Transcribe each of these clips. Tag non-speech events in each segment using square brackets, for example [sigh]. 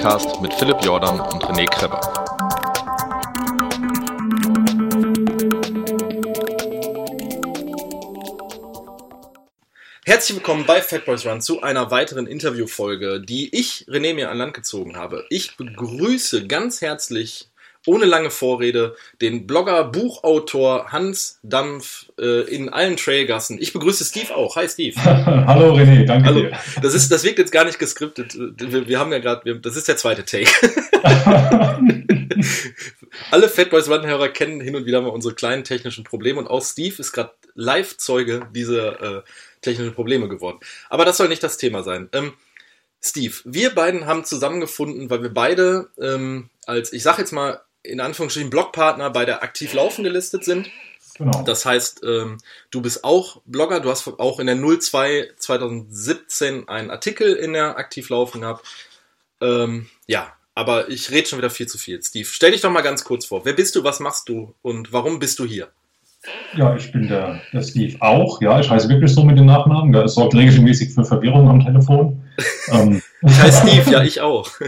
Joggingcast mit Philipp Jordan und René Kreber. Herzlich willkommen bei Fat Boys Run zu einer weiteren Interviewfolge, die ich, René, mir an Land gezogen habe. Ich begrüße ganz herzlich ohne lange Vorrede den Blogger, Buchautor Hans Dampf äh, in allen Trailgassen. Ich begrüße Steve auch. Hi Steve. [laughs] Hallo René, danke Hallo. dir. Das, ist, das wirkt jetzt gar nicht geskriptet. Wir, wir haben ja gerade, das ist der zweite Take. [laughs] Alle Fatboys Run-Hörer kennen hin und wieder mal unsere kleinen technischen Probleme und auch Steve ist gerade Live-Zeuge dieser äh, technischen Probleme geworden. Aber das soll nicht das Thema sein. Ähm, Steve, wir beiden haben zusammengefunden, weil wir beide ähm, als, ich sag jetzt mal, in Anführungsstrichen Blogpartner bei der Aktiv Laufen gelistet sind. Genau. Das heißt, ähm, du bist auch Blogger, du hast auch in der 02 2017 einen Artikel in der Aktiv Laufen gehabt. Ähm, ja, aber ich rede schon wieder viel zu viel. Steve, stell dich doch mal ganz kurz vor. Wer bist du, was machst du und warum bist du hier? Ja, ich bin der, der Steve auch. Ja, ich heiße wirklich so mit den Nachnamen. Das sorgt regelmäßig für Verwirrung am Telefon. [laughs] ähm. Ich heiße Steve, ja, ich auch. [laughs]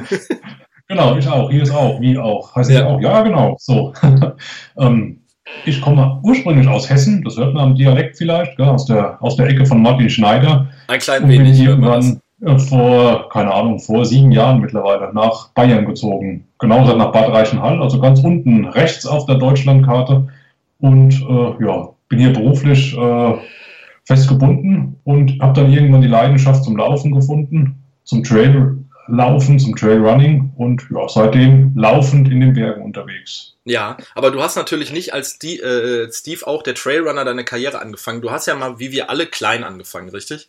Genau, ich auch. Hier ist auch. Wie auch. Heißt ja auch. Ja, genau. So. [laughs] ähm, ich komme ursprünglich aus Hessen. Das hört man am Dialekt vielleicht. Gell? Aus, der, aus der Ecke von Martin Schneider. Ein klein wenig. Bin irgendwann äh, vor, keine Ahnung, vor sieben Jahren mittlerweile nach Bayern gezogen. Genauso nach Bad Reichenhall, also ganz unten rechts auf der Deutschlandkarte. Und äh, ja, bin hier beruflich äh, festgebunden und habe dann irgendwann die Leidenschaft zum Laufen gefunden, zum Trail Laufen, zum Trailrunning und ja, seitdem laufend in den Bergen unterwegs. Ja, aber du hast natürlich nicht als die, äh, Steve auch der Trailrunner deine Karriere angefangen. Du hast ja mal, wie wir alle, klein angefangen, richtig?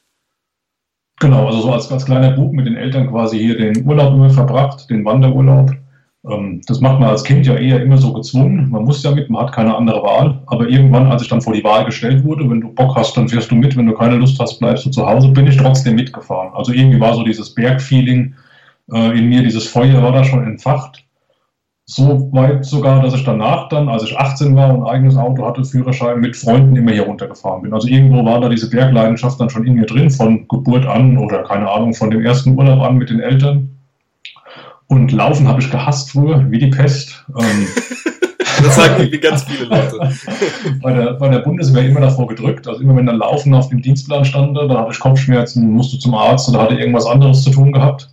Genau, also so als, als kleiner Bub mit den Eltern quasi hier den Urlaub immer verbracht, den Wanderurlaub. Ähm, das macht man als Kind ja eher immer so gezwungen. Man muss ja mit, man hat keine andere Wahl. Aber irgendwann, als ich dann vor die Wahl gestellt wurde, wenn du Bock hast, dann fährst du mit. Wenn du keine Lust hast, bleibst du zu Hause, bin ich trotzdem mitgefahren. Also irgendwie war so dieses Bergfeeling äh, in mir, dieses Feuer war da schon entfacht. So weit sogar, dass ich danach dann, als ich 18 war und ein eigenes Auto hatte, Führerschein, mit Freunden immer hier runtergefahren bin. Also irgendwo war da diese Bergleidenschaft dann schon in mir drin, von Geburt an oder keine Ahnung, von dem ersten Urlaub an mit den Eltern. Und Laufen habe ich gehasst früher, wie die Pest. Ähm, [laughs] das sagen irgendwie ganz viele Leute. [laughs] bei, der, bei der Bundeswehr immer davor gedrückt. Also immer wenn dann Laufen auf dem Dienstplan stand, dann hatte ich Kopfschmerzen, musste zum Arzt oder hatte irgendwas anderes zu tun gehabt.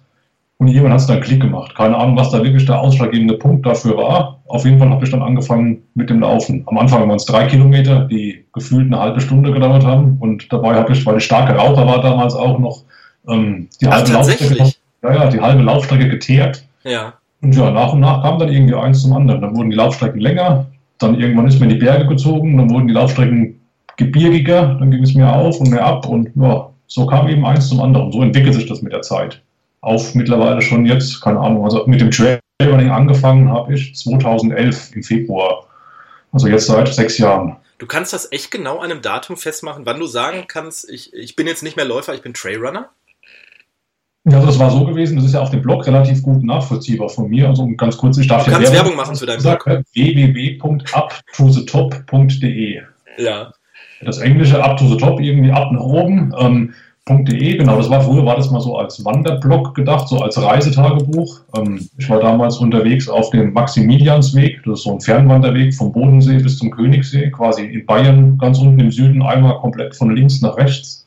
Und jemand hat es dann Klick gemacht. Keine Ahnung, was da wirklich der ausschlaggebende Punkt dafür war. Auf jeden Fall habe ich dann angefangen mit dem Laufen. Am Anfang waren es drei Kilometer, die gefühlt eine halbe Stunde gedauert haben. Und dabei habe ich, weil ich starke Raucher war damals auch noch, ähm, die, halbe Laufstrecke, ja, ja, die halbe Laufstrecke geteert. Ja. Und ja, nach und nach kam dann irgendwie eins zum anderen. Dann wurden die Laufstrecken länger, dann irgendwann ist mir in die Berge gezogen, dann wurden die Laufstrecken gebirgiger, dann ging es mehr auf und mehr ab und ja, so kam eben eins zum anderen. So entwickelt sich das mit der Zeit auf mittlerweile schon jetzt, keine Ahnung, also mit dem Trailrunning angefangen habe ich 2011 im Februar. Also jetzt seit sechs Jahren. Du kannst das echt genau an einem Datum festmachen, wann du sagen kannst, ich, ich bin jetzt nicht mehr Läufer, ich bin Trailrunner? Ja, also das war so gewesen, das ist ja auf dem Blog relativ gut nachvollziehbar von mir. Also ganz kurz, ich darf du kannst Werbung machen für deinen Blog. www.uptothetop.de Ja. Das englische up to the top, irgendwie ab nach oben. Ähm, .de, genau, das war früher, war das mal so als Wanderblog gedacht, so als Reisetagebuch. Ähm, ich war damals unterwegs auf dem Maximiliansweg, das ist so ein Fernwanderweg vom Bodensee bis zum Königssee, quasi in Bayern, ganz unten im Süden, einmal komplett von links nach rechts.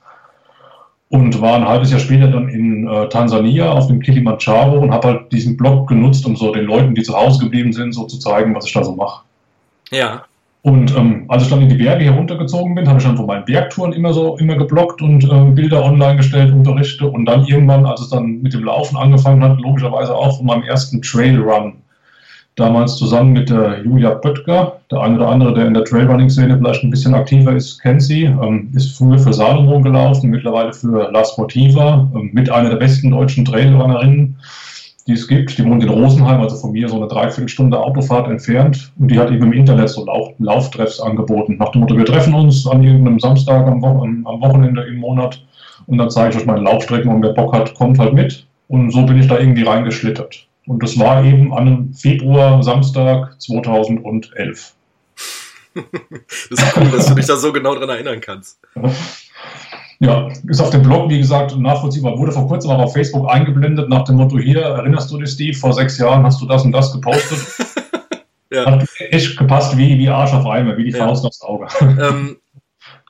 Und war ein halbes Jahr später dann in äh, Tansania auf dem Kilimanjaro und habe halt diesen Blog genutzt, um so den Leuten, die zu Hause geblieben sind, so zu zeigen, was ich da so mache. Ja. Und ähm, als ich dann in die Berge heruntergezogen bin, habe ich dann von meinen Bergtouren immer so immer geblockt und äh, Bilder online gestellt und Berichte. Und dann irgendwann, als es dann mit dem Laufen angefangen hat, logischerweise auch von meinem ersten Trailrun. Damals zusammen mit der Julia Böttger, der eine oder andere, der in der Trailrunning-Szene vielleicht ein bisschen aktiver ist, kennt sie, ähm, ist früher für Salomon gelaufen, mittlerweile für La Sportiva, ähm, mit einer der besten deutschen Trailrunnerinnen die es gibt. Die wohnt in Rosenheim, also von mir so eine Dreiviertelstunde Autofahrt entfernt. Und die hat eben im Internet so Lauf Lauftreffs angeboten. Nach dem Motto, wir treffen uns an irgendeinem Samstag am Wochenende im Monat und dann zeige ich euch meine Laufstrecken und wer Bock hat, kommt halt mit. Und so bin ich da irgendwie reingeschlittert. Und das war eben an einem Februar, Samstag 2011. [laughs] das ist cool, dass du dich da so genau dran erinnern kannst. [laughs] Ja, ist auf dem Blog, wie gesagt, nachvollziehbar. Wurde vor kurzem auch auf Facebook eingeblendet nach dem Motto: Hier, erinnerst du dich, Steve, vor sechs Jahren hast du das und das gepostet. [laughs] ja. Hat echt gepasst wie, wie Arsch auf Eimer, wie die ja. Faust aufs Auge. [laughs] Ähm,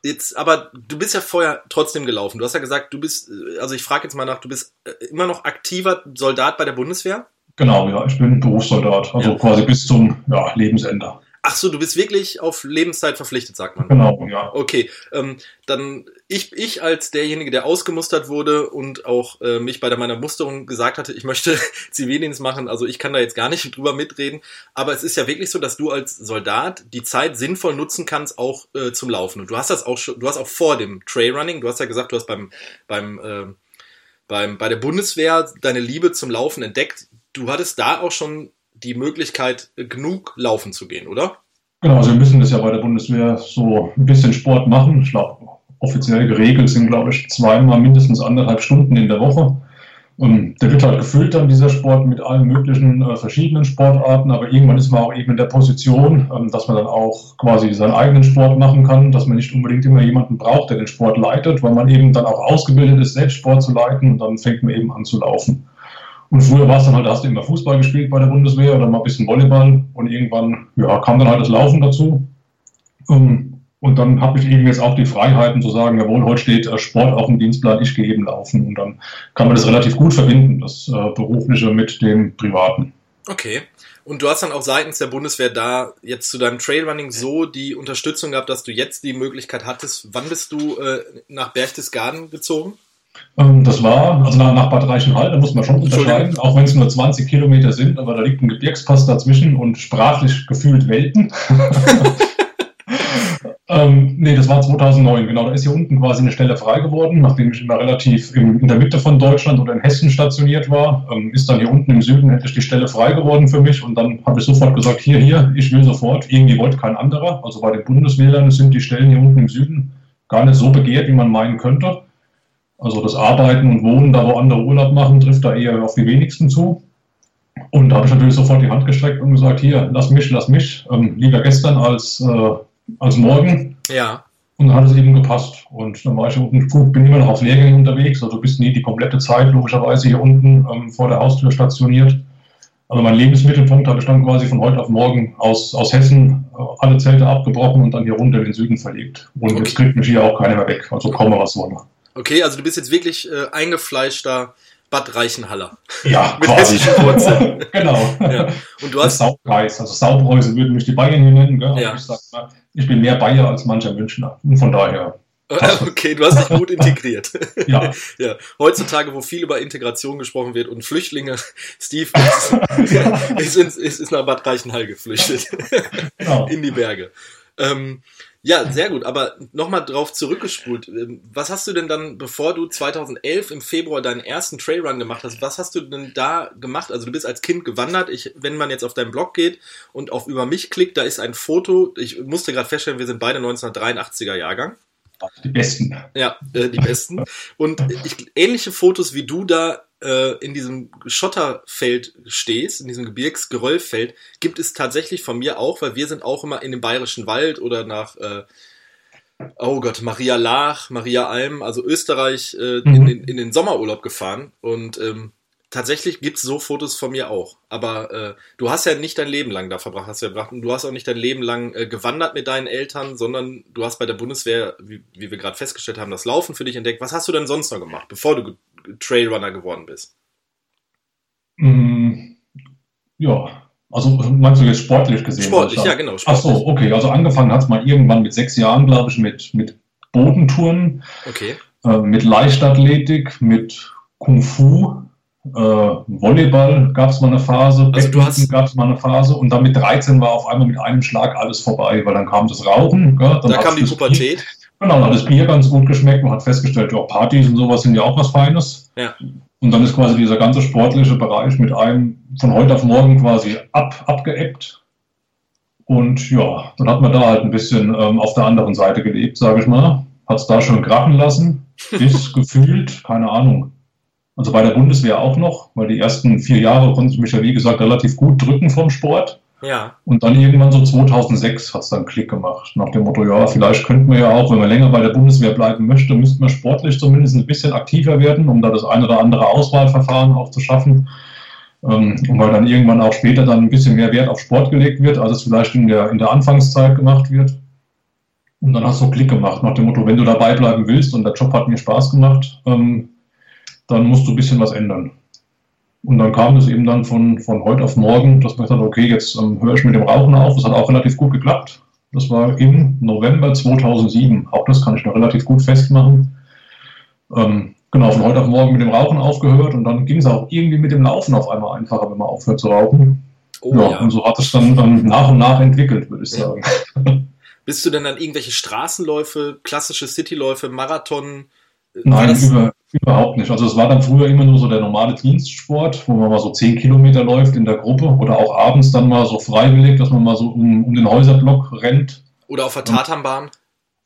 jetzt, aber du bist ja vorher trotzdem gelaufen. Du hast ja gesagt, du bist, also ich frage jetzt mal nach, du bist äh, immer noch aktiver Soldat bei der Bundeswehr? Genau, ja, ich bin Berufssoldat, also ja. quasi bis zum ja, Lebensende. Ach so, du bist wirklich auf Lebenszeit verpflichtet, sagt man. Genau, ja. Okay, ähm, dann ich, ich als derjenige, der ausgemustert wurde und auch äh, mich bei der, meiner Musterung gesagt hatte, ich möchte [laughs] Zivildienst machen, also ich kann da jetzt gar nicht drüber mitreden, aber es ist ja wirklich so, dass du als Soldat die Zeit sinnvoll nutzen kannst, auch äh, zum Laufen. Und du hast das auch schon, du hast auch vor dem Trailrunning, du hast ja gesagt, du hast beim, beim, äh, beim, bei der Bundeswehr deine Liebe zum Laufen entdeckt. Du hattest da auch schon die Möglichkeit, genug laufen zu gehen, oder? Genau, also wir müssen das ja bei der Bundeswehr so ein bisschen Sport machen. Ich glaube, offiziell geregelt sind, glaube ich, zweimal mindestens anderthalb Stunden in der Woche. Und der wird halt gefüllt dann, dieser Sport, mit allen möglichen äh, verschiedenen Sportarten. Aber irgendwann ist man auch eben in der Position, ähm, dass man dann auch quasi seinen eigenen Sport machen kann, dass man nicht unbedingt immer jemanden braucht, der den Sport leitet, weil man eben dann auch ausgebildet ist, selbst Sport zu leiten und dann fängt man eben an zu laufen. Und früher war es dann halt, da hast du immer Fußball gespielt bei der Bundeswehr oder mal ein bisschen Volleyball und irgendwann ja, kam dann halt das Laufen dazu. Ähm, und dann habe ich eben jetzt auch die Freiheiten zu sagen, jawohl, heute steht äh, Sport auf dem Dienstplan, ich gehe eben laufen. Und dann kann man das relativ gut verbinden, das äh, Berufliche mit dem Privaten. Okay. Und du hast dann auch seitens der Bundeswehr da jetzt zu deinem Trailrunning so die Unterstützung gehabt, dass du jetzt die Möglichkeit hattest. Wann bist du äh, nach Berchtesgaden gezogen? Ähm, das war, also nach, nach Bad Reichenhall, da muss man schon unterscheiden, auch wenn es nur 20 Kilometer sind, aber da liegt ein Gebirgspass dazwischen und sprachlich gefühlt Welten. [laughs] ähm, nee, das war 2009, genau. Da ist hier unten quasi eine Stelle frei geworden, nachdem ich immer relativ in, in der Mitte von Deutschland oder in Hessen stationiert war. Ähm, ist dann hier unten im Süden endlich die Stelle frei geworden für mich und dann habe ich sofort gesagt: Hier, hier, ich will sofort. Irgendwie wollte kein anderer. Also bei den Bundeswählern sind die Stellen hier unten im Süden gar nicht so begehrt, wie man meinen könnte. Also das Arbeiten und Wohnen, da wo andere Urlaub machen, trifft da eher auf die wenigsten zu. Und da habe ich natürlich sofort die Hand gestreckt und gesagt, hier, lass mich, lass mich. Ähm, lieber gestern als, äh, als morgen. Ja. Und dann hat es eben gepasst. Und dann war ich unten, gut, bin immer noch auf Lehrgängen unterwegs. Also bist nie die komplette Zeit logischerweise hier unten ähm, vor der Haustür stationiert. Also mein Lebensmittelpunkt habe ich dann quasi von heute auf morgen aus, aus Hessen äh, alle Zelte abgebrochen und dann hier runter in den Süden verlegt. Und okay. jetzt kriegt mich hier auch keiner mehr weg. Also komme was wolle. Okay, also du bist jetzt wirklich äh, eingefleischter Bad Reichenhaller. Ja, [laughs] mit hessischen Wurzeln. [laughs] genau. Ja. Und du hast Saubreis, also Saubreuse würden mich die Bayern hier nennen. Gell? Ja. Ich, sag, ich bin mehr Bayer als mancher Münchner. Und von daher. [laughs] Okay, du hast dich gut integriert. ja. ja. Heutzutage, wo viel über Integration gesprochen wird und Flüchtlinge, Steve ist, ist, ist, ist nach Bad Reichenhall geflüchtet. Genau. In die Berge. Ähm, ja, sehr gut. Aber nochmal drauf zurückgespult. Ähm, was hast du denn dann, bevor du 2011 im Februar deinen ersten Trailrun gemacht hast, was hast du denn da gemacht? Also du bist als Kind gewandert. Ich, wenn man jetzt auf deinen Blog geht und auf über mich klickt, da ist ein Foto. Ich musste gerade feststellen, wir sind beide 1983er Jahrgang. Die besten. Ja, äh, die besten. Und ich, ähnliche Fotos wie du da äh, in diesem Schotterfeld stehst, in diesem Gebirgsgeröllfeld, gibt es tatsächlich von mir auch, weil wir sind auch immer in dem Bayerischen Wald oder nach, äh, oh Gott, Maria Lach, Maria Alm, also Österreich, äh, mhm. in, den, in den Sommerurlaub gefahren und ähm, tatsächlich gibt es so Fotos von mir auch. Aber äh, du hast ja nicht dein Leben lang da verbracht, hast du ja Du hast auch nicht dein Leben lang äh, gewandert mit deinen Eltern, sondern du hast bei der Bundeswehr, wie, wie wir gerade festgestellt haben, das Laufen für dich entdeckt. Was hast du denn sonst noch gemacht, bevor du Trailrunner geworden bist? Mm, ja, also meinst du jetzt sportlich gesehen? Sportlich, ja genau. Sportlich. Ach so, okay. Also angefangen hat es mal irgendwann mit sechs Jahren, glaube ich, mit, mit Bodentouren, okay. äh, mit Leichtathletik, mit Kung Fu, äh, Volleyball gab es mal eine Phase, also hast gab es mal eine Phase und dann mit 13 war auf einmal mit einem Schlag alles vorbei, weil dann kam das Rauchen. Gell? Dann da kam die Pubertät. Genau, dann hat das Bier ganz gut geschmeckt. Man hat festgestellt, ja, Partys und sowas sind ja auch was Feines. Ja. Und dann ist quasi dieser ganze sportliche Bereich mit einem von heute auf morgen quasi ab, abgeebbt. Und ja, dann hat man da halt ein bisschen ähm, auf der anderen Seite gelebt, sage ich mal. Hat es da schon krachen lassen, [laughs] bis gefühlt, keine Ahnung. Also bei der Bundeswehr auch noch, weil die ersten vier Jahre konnte ich mich ja, wie gesagt, relativ gut drücken vom Sport. Ja. Und dann irgendwann so 2006 hat es dann Klick gemacht. Nach dem Motto, ja, vielleicht könnten wir ja auch, wenn man länger bei der Bundeswehr bleiben möchte, müssten wir sportlich zumindest ein bisschen aktiver werden, um da das ein oder andere Auswahlverfahren auch zu schaffen. Ähm, und weil dann irgendwann auch später dann ein bisschen mehr Wert auf Sport gelegt wird, als es vielleicht in der, in der Anfangszeit gemacht wird. Und dann hast du Klick gemacht, nach dem Motto, wenn du dabei bleiben willst und der Job hat mir Spaß gemacht, ähm, dann musst du ein bisschen was ändern. Und dann kam es eben dann von, von heute auf morgen, dass man gesagt hat, okay, jetzt ähm, höre ich mit dem Rauchen auf. Das hat auch relativ gut geklappt. Das war im November 2007. Auch das kann ich noch relativ gut festmachen. Ähm, genau, von heute auf morgen mit dem Rauchen aufgehört und dann ging es auch irgendwie mit dem Laufen auf einmal einfacher, wenn man aufhört zu rauchen. Oh, ja, ja, Und so hat es dann, dann nach und nach entwickelt, würde ich sagen. [laughs] Bist du denn dann irgendwelche Straßenläufe, klassische Cityläufe, Marathon? Nein, über, überhaupt nicht. Also es war dann früher immer nur so der normale Dienstsport, wo man mal so zehn Kilometer läuft in der Gruppe oder auch abends dann mal so freiwillig, dass man mal so um, um den Häuserblock rennt. Oder auf der Tatanbahn?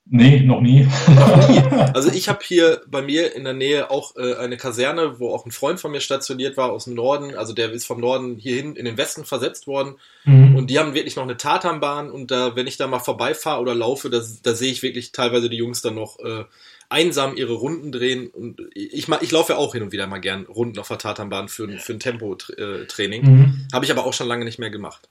Nee, noch nie. Noch nie. [laughs] Also ich habe hier bei mir in der Nähe auch äh, eine Kaserne, wo auch ein Freund von mir stationiert war aus dem Norden. Also der ist vom Norden hierhin in den Westen versetzt worden. Mhm. Und die haben wirklich noch eine Tatanbahn. Und da, wenn ich da mal vorbeifahre oder laufe, da, da sehe ich wirklich teilweise die Jungs dann noch äh, einsam ihre Runden drehen. Und ich, ich laufe ja auch hin und wieder mal gern Runden auf der Tatanbahn für, für ein Tempotraining. Mhm. Habe ich aber auch schon lange nicht mehr gemacht.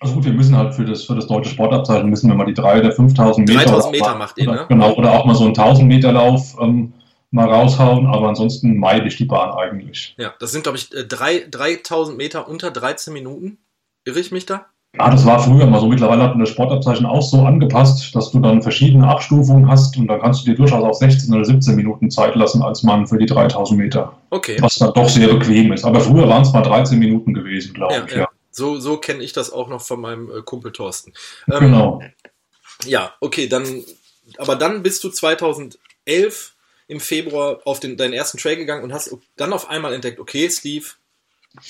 Also gut, wir müssen halt für das, für das deutsche Sportabzeichen müssen wir mal die 3.000 oder 5.000 Meter. 3.000 Meter macht ihr, ne? Genau, oder auch mal so einen 1.000 Meter Lauf ähm, mal raushauen, aber ansonsten meide ich die Bahn eigentlich. Ja, das sind, glaube ich, 3.000 äh, Meter unter 13 Minuten. Irre ich mich da? Ja, das war früher mal so. Mittlerweile hat man das Sportabzeichen auch so angepasst, dass du dann verschiedene Abstufungen hast und dann kannst du dir durchaus auch 16 oder 17 Minuten Zeit lassen als Mann für die 3000 Meter. Okay. Was dann doch sehr bequem ist. Aber früher waren es mal 13 Minuten gewesen, glaube ja, ich. Ja. ja. So, so kenne ich das auch noch von meinem äh, Kumpel Thorsten. Ähm, genau. Ja, okay, dann, aber dann bist du 2011 im Februar auf den, deinen ersten Trail gegangen und hast dann auf einmal entdeckt, okay, Steve,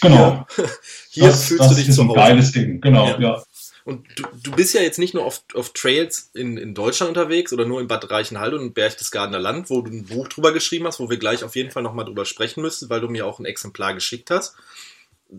Genau. Hier, [laughs] hier das, fühlst das du dich ist zu Hause. ein geiles Ding, genau, ja. ja. Und du, du bist ja jetzt nicht nur auf, auf Trails in, in Deutschland unterwegs oder nur in Bad Reichenhall und Berchtesgadener Land, wo du ein Buch drüber geschrieben hast, wo wir gleich auf jeden Fall nochmal drüber sprechen müssen, weil du mir auch ein Exemplar geschickt hast.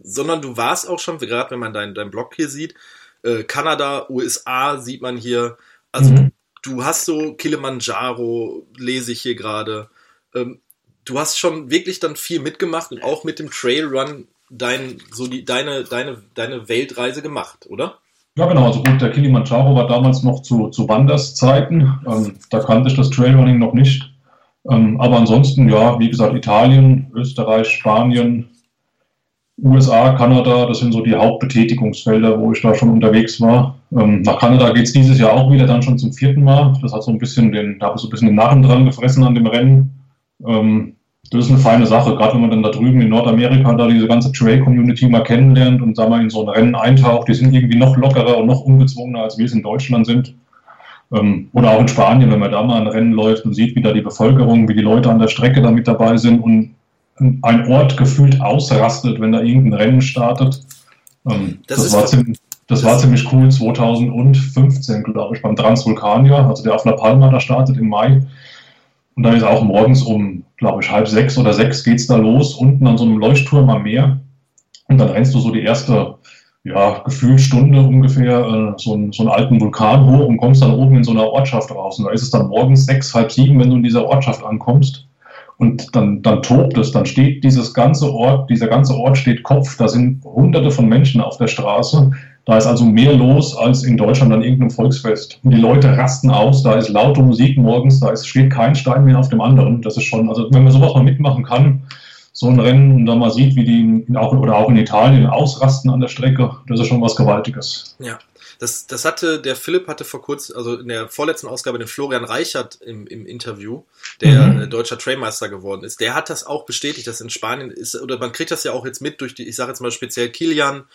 Sondern du warst auch schon, gerade wenn man deinen dein Blog hier sieht, äh, Kanada, USA sieht man hier. Also mhm. du hast so Kilimanjaro, lese ich hier gerade. Ähm, du hast schon wirklich dann viel mitgemacht und auch mit dem Trailrun dein, so die, deine, deine, deine Weltreise gemacht, oder? Ja, genau. Also gut, der Kilimanjaro war damals noch zu, zu Wanderszeiten. Ähm, da kannte ich das Trailrunning noch nicht. Ähm, aber ansonsten, ja, wie gesagt, Italien, Österreich, Spanien, USA, Kanada, das sind so die Hauptbetätigungsfelder, wo ich da schon unterwegs war. Ähm, nach Kanada geht es dieses Jahr auch wieder dann schon zum vierten Mal. Das hat so ein bisschen den, da habe ich so ein bisschen den Narren dran gefressen an dem Rennen. Ähm, das ist eine feine Sache, gerade wenn man dann da drüben in Nordamerika da diese ganze Trail-Community mal kennenlernt und sagen wir, in so ein Rennen eintaucht, die sind irgendwie noch lockerer und noch ungezwungener, als wir es in Deutschland sind. Ähm, oder auch in Spanien, wenn man da mal ein Rennen läuft und sieht, wie da die Bevölkerung, wie die Leute an der Strecke da mit dabei sind und ein Ort gefühlt ausrastet, wenn da irgendein Rennen startet. Ähm, das, das war ziemlich, das war ziemlich cool, 2015, glaube ich, beim Transvulkanier, also der auf La Palma da startet im Mai. Und da ist auch morgens um, glaube ich, halb sechs oder sechs geht es da los, unten an so einem Leuchtturm am Meer. Und dann rennst du so die erste, ja, gefühlt Stunde ungefähr äh, so, einen, so einen alten Vulkan hoch und kommst dann oben in so einer Ortschaft raus. Und da ist es dann morgens sechs, halb sieben, wenn du in dieser Ortschaft ankommst. Und dann, dann tobt es, dann steht dieses ganze Ort, dieser ganze Ort steht Kopf, da sind hunderte von Menschen auf der Straße. Da ist also mehr los als in Deutschland an irgendeinem Volksfest. Und die Leute rasten aus, da ist laute Musik morgens, da ist, steht kein Stein mehr auf dem anderen. Das ist schon, also wenn man sowas mal mitmachen kann, so ein Rennen und dann mal sieht, wie die auch, oder auch in Italien ausrasten an der Strecke, das ist schon was Gewaltiges. Ja. Das, das hatte, der Philipp hatte vor kurzem, also in der vorletzten Ausgabe den Florian Reichert im, im Interview, der mhm. deutscher Trailmeister geworden ist. Der hat das auch bestätigt, dass in Spanien ist, oder man kriegt das ja auch jetzt mit durch die, ich sage jetzt mal speziell Kilian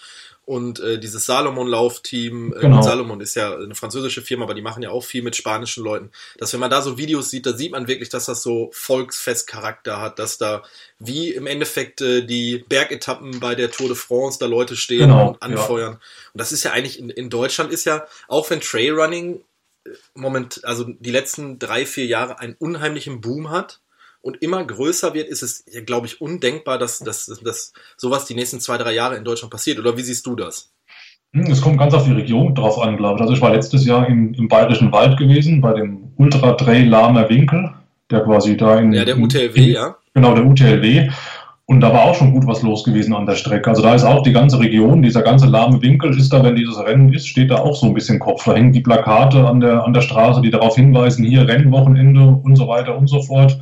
und äh, dieses Salomon-Laufteam, äh, genau. Salomon ist ja eine französische Firma, aber die machen ja auch viel mit spanischen Leuten. Dass wenn man da so Videos sieht, da sieht man wirklich, dass das so Volksfestcharakter hat, dass da wie im Endeffekt äh, die Bergetappen bei der Tour de France da Leute stehen genau, und anfeuern. Ja. Und das ist ja eigentlich in, in Deutschland ist ja, auch wenn Trailrunning äh, Moment, also die letzten drei, vier Jahre einen unheimlichen Boom hat, und immer größer wird, ist es, glaube ich, undenkbar, dass, dass, dass sowas die nächsten zwei, drei Jahre in Deutschland passiert. Oder wie siehst du das? Hm, es kommt ganz auf die Region drauf an, glaube ich. Also ich war letztes Jahr im, im Bayerischen Wald gewesen, bei dem Ultra Trail Lahmer Winkel, der quasi da in... Ja, der UTLW, in, ja. Genau, der UTLW. Und da war auch schon gut was los gewesen an der Strecke. Also da ist auch die ganze Region, dieser ganze lahme Winkel ist da, wenn dieses Rennen ist, steht da auch so ein bisschen Kopf. Da hängen die Plakate an der, an der Straße, die darauf hinweisen, hier Rennwochenende und so weiter und so fort.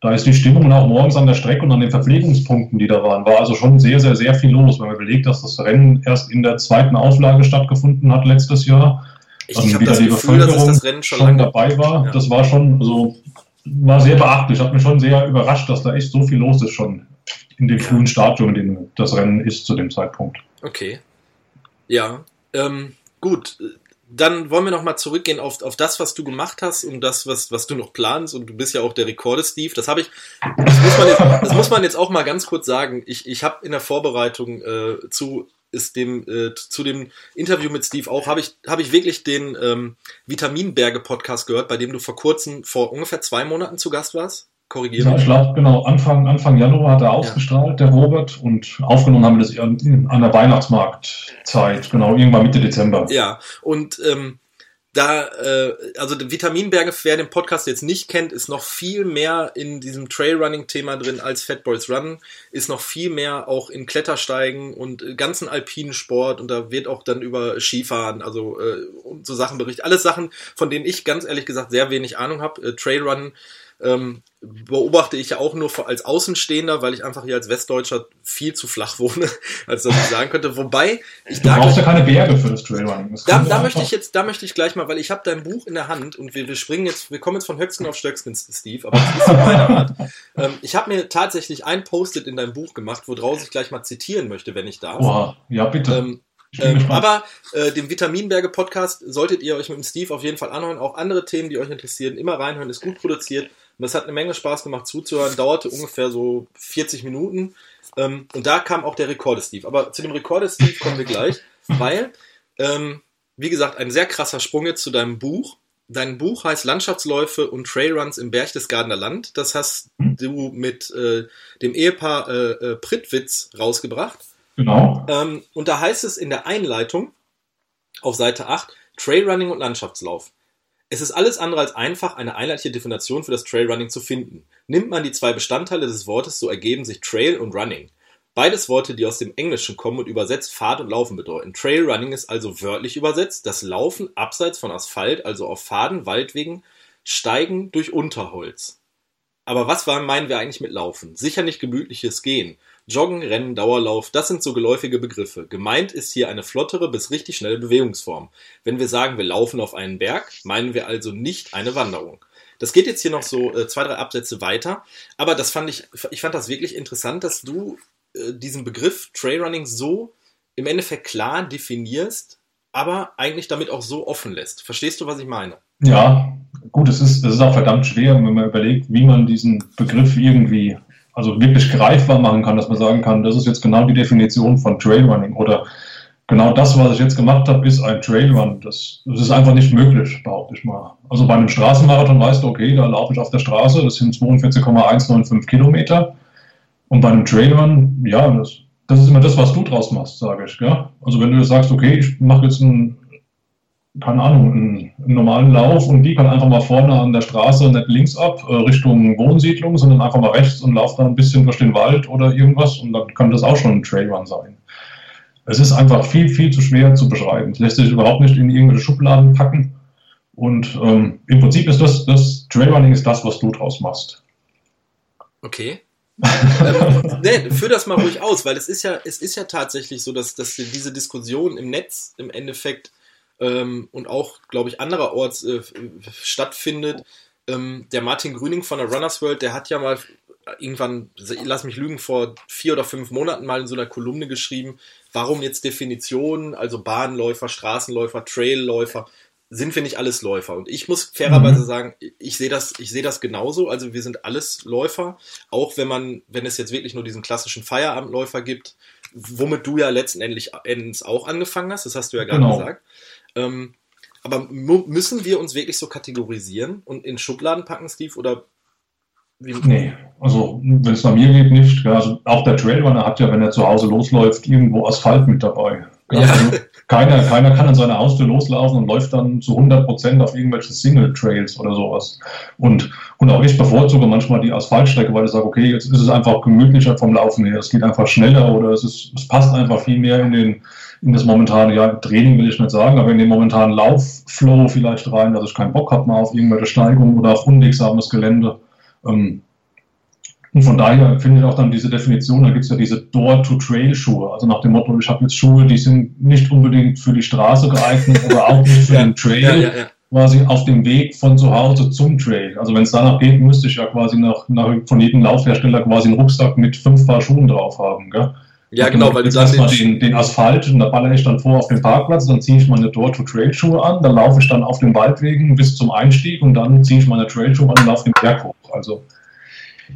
Da ist die Stimmung auch morgens an der Strecke und an den Verpflegungspunkten, die da waren, war also schon sehr, sehr, sehr viel los, wenn man überlegt, dass das Rennen erst in der zweiten Auflage stattgefunden hat letztes Jahr. Ich, also ich habe das die Gefühl, dass das schon, schon dabei war. Ja. Das war schon, also war sehr beachtlich. Hat mich schon sehr überrascht, dass da echt so viel los ist schon in dem frühen Stadium, in dem das Rennen ist zu dem Zeitpunkt. Okay. Ja, ähm, gut. Dann wollen wir nochmal zurückgehen auf, auf das, was du gemacht hast und das, was, was du noch planst. Und du bist ja auch der Rekorde, Steve. Das habe ich, das muss, man jetzt, das muss man jetzt auch mal ganz kurz sagen. Ich, ich habe in der Vorbereitung äh, zu ist dem äh, zu dem Interview mit Steve auch habe ich habe ich wirklich den ähm, Vitaminberge Podcast gehört, bei dem du vor kurzem vor ungefähr zwei Monaten zu Gast warst korrigieren. Ja, ich glaube, genau, Anfang, Anfang Januar hat er ausgestrahlt, ja. der Robert, und aufgenommen haben wir das an der Weihnachtsmarktzeit, genau, irgendwann Mitte Dezember. Ja, und ähm, da, äh, also Vitaminberge, wer den Podcast jetzt nicht kennt, ist noch viel mehr in diesem Trailrunning-Thema drin als Fat Boys Run, ist noch viel mehr auch in Klettersteigen und äh, ganzen alpinen Sport und da wird auch dann über Skifahren, also äh, so Sachen berichtet. Alles Sachen, von denen ich ganz ehrlich gesagt sehr wenig Ahnung habe. Äh, Trailrun ähm, beobachte ich ja auch nur als Außenstehender, weil ich einfach hier als Westdeutscher viel zu flach wohne, [laughs] als dass ich sagen könnte. Wobei ich du da brauchst ja keine Berge für das Trailrunning. Das da, da möchte ich jetzt, da möchte ich gleich mal, weil ich habe dein Buch in der Hand und wir, wir springen jetzt, wir kommen jetzt von Höchsten auf Stöckskin, Steve, aber das ist so meine Art. [laughs] Ähm, ich habe mir tatsächlich ein Post-it in dein Buch gemacht, woraus ich gleich mal zitieren möchte, wenn ich darf. Oha, ja bitte. Ähm, ähm, aber äh, dem Vitaminberge Podcast solltet ihr euch mit dem Steve auf jeden Fall anhören. Auch andere Themen, die euch interessieren, immer reinhören. Ist gut produziert. Und das hat eine Menge Spaß gemacht zuzuhören. Dauerte ungefähr so 40 Minuten. Ähm, und da kam auch der Rekorde Steve. Aber zu dem Rekorde Steve kommen wir gleich, weil, ähm, wie gesagt, ein sehr krasser Sprung jetzt zu deinem Buch. Dein Buch heißt Landschaftsläufe und Trailruns im Berchtesgadener Land. Das hast du mit äh, dem Ehepaar äh, äh, Prittwitz rausgebracht. Genau. Ähm, und da heißt es in der Einleitung auf Seite 8 Trailrunning und Landschaftslauf. Es ist alles andere als einfach, eine einheitliche Definition für das Trailrunning zu finden. Nimmt man die zwei Bestandteile des Wortes, so ergeben sich Trail und Running. Beides Worte, die aus dem Englischen kommen und übersetzt Fahrt und Laufen bedeuten. Trailrunning ist also wörtlich übersetzt das Laufen abseits von Asphalt, also auf Pfaden, Waldwegen, Steigen durch Unterholz. Aber was meinen wir eigentlich mit Laufen? Sicher nicht gemütliches Gehen. Joggen, Rennen, Dauerlauf, das sind so geläufige Begriffe. Gemeint ist hier eine flottere bis richtig schnelle Bewegungsform. Wenn wir sagen, wir laufen auf einen Berg, meinen wir also nicht eine Wanderung. Das geht jetzt hier noch so äh, zwei, drei Absätze weiter, aber das fand ich, ich fand das wirklich interessant, dass du äh, diesen Begriff Trailrunning so im Endeffekt klar definierst, aber eigentlich damit auch so offen lässt. Verstehst du, was ich meine? Ja, gut, es ist, es ist auch verdammt schwer, wenn man überlegt, wie man diesen Begriff irgendwie also wirklich greifbar machen kann, dass man sagen kann, das ist jetzt genau die Definition von Trailrunning oder genau das, was ich jetzt gemacht habe, ist ein Trailrun. Das, das ist einfach nicht möglich, behaupte ich mal. Also bei einem Straßenmarathon weißt du, okay, da laufe ich auf der Straße, das sind 42,195 Kilometer. Und bei einem Trailrun, ja, das, das ist immer das, was du draus machst, sage ich. Gell? Also wenn du sagst, okay, ich mache jetzt einen keine Ahnung, einen, einen, normalen Lauf und die kann einfach mal vorne an der Straße nicht links ab äh, Richtung Wohnsiedlung, sondern einfach mal rechts und lauft dann ein bisschen durch den Wald oder irgendwas und dann kann das auch schon ein Trailrun sein. Es ist einfach viel, viel zu schwer zu beschreiben. Es lässt sich überhaupt nicht in irgendwelche Schubladen packen. Und ähm, im Prinzip ist das, das Trailrunning ist das, was du draus machst. Okay. ähm, nee, führ das mal ruhig aus, weil es ist ja, es ist ja tatsächlich so, dass, dass diese Diskussion im Netz im Endeffekt ähm, und auch, glaube ich, andererorts äh, stattfindet. Ähm, der Martin Grüning von der Runners World, der hat ja mal irgendwann, lass mich lügen, vor vier oder fünf Monaten mal in so einer Kolumne geschrieben, warum jetzt Definitionen, also Bahnläufer, Straßenläufer, Trailläufer, sind wir nicht alles Läufer? Und ich muss fairerweise mhm. sagen, ich sehe das, ich sehe das genauso. Also wir sind alles Läufer, auch wenn man, wenn es jetzt wirklich nur diesen klassischen Feierabendläufer gibt, womit du ja letztendlich auch angefangen hast, das hast du ja gerade genau. gesagt. Ähm, aber müssen wir uns wirklich so kategorisieren und in Schubladen packen, Steve? Oder wie? Nee, also wenn es nach mir geht, nicht. Also auch der Trailrunner hat ja, wenn er zu Hause losläuft, irgendwo Asphalt mit dabei. Ja. Also, keiner, keiner kann an seiner Haustür loslaufen und läuft dann zu 100 Prozent auf irgendwelchen Single-Trails oder sowas. Und, und auch ich bevorzuge manchmal die Asphaltstrecke, weil ich sage, okay, jetzt ist es einfach gemütlicher vom Laufen her. Es geht einfach schneller oder es, ist, es passt einfach viel mehr in, den, in das momentane, ja, Training will ich nicht sagen, aber in den momentanen Laufflow vielleicht rein, dass ich keinen Bock habe mal auf irgendwelche Steigungen oder auf unwegsames Gelände. Ähm, und von daher finde ich auch dann diese Definition, da gibt es ja diese Door-to-Trail-Schuhe. Also nach dem Motto, ich habe jetzt Schuhe, die sind nicht unbedingt für die Straße geeignet [laughs] oder auch nicht für den Trail. Ja, ja, ja. Quasi auf dem Weg von zu Hause zum Trail. Also wenn es danach geht, müsste ich ja quasi nach, nach, von jedem Laufhersteller quasi einen Rucksack mit fünf Paar Schuhen drauf haben. Gell? Ja, genau, weil du dann den, den, den Asphalt und da ballere ich dann vor auf den Parkplatz, dann ziehe ich meine Door-to-Trail-Schuhe an, dann laufe ich dann auf den Waldwegen bis zum Einstieg und dann ziehe ich meine Trail-Schuhe an und laufe den Berg hoch. Also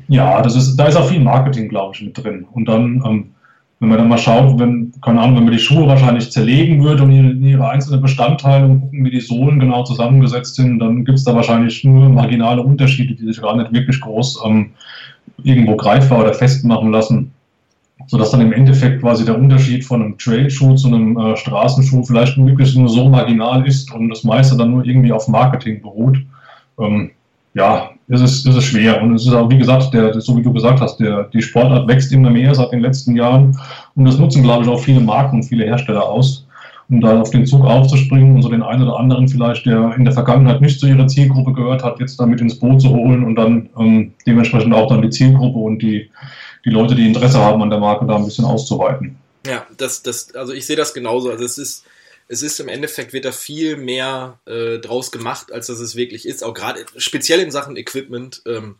ja, das ist, da ist auch viel Marketing, glaube ich, mit drin. Und dann, ähm, wenn man dann mal schaut, wenn, keine Ahnung, wenn man die Schuhe wahrscheinlich zerlegen würde und ihre, ihre einzelnen Bestandteile und gucken, wie die Sohlen genau zusammengesetzt sind, dann gibt es da wahrscheinlich nur marginale Unterschiede, die sich gar nicht wirklich groß ähm, irgendwo greifbar oder festmachen lassen. Sodass dann im Endeffekt quasi der Unterschied von einem Trailschuh zu einem äh, Straßenschuh vielleicht wirklich nur so marginal ist und das meiste dann nur irgendwie auf Marketing beruht. Ähm, ja, ist es, ist es schwer. Und es ist auch, wie gesagt, der, so wie du gesagt hast, der, die Sportart wächst immer mehr seit den letzten Jahren. Und das nutzen, glaube ich, auch viele Marken und viele Hersteller aus, um da auf den Zug aufzuspringen und so den einen oder anderen vielleicht, der in der Vergangenheit nicht zu ihrer Zielgruppe gehört hat, jetzt damit ins Boot zu holen und dann ähm, dementsprechend auch dann die Zielgruppe und die, die Leute, die Interesse haben an der Marke, da ein bisschen auszuweiten. Ja, das, das, also ich sehe das genauso. Also es ist, es ist im Endeffekt, wird da viel mehr äh, draus gemacht, als dass es wirklich ist. Auch gerade speziell in Sachen Equipment. Ähm,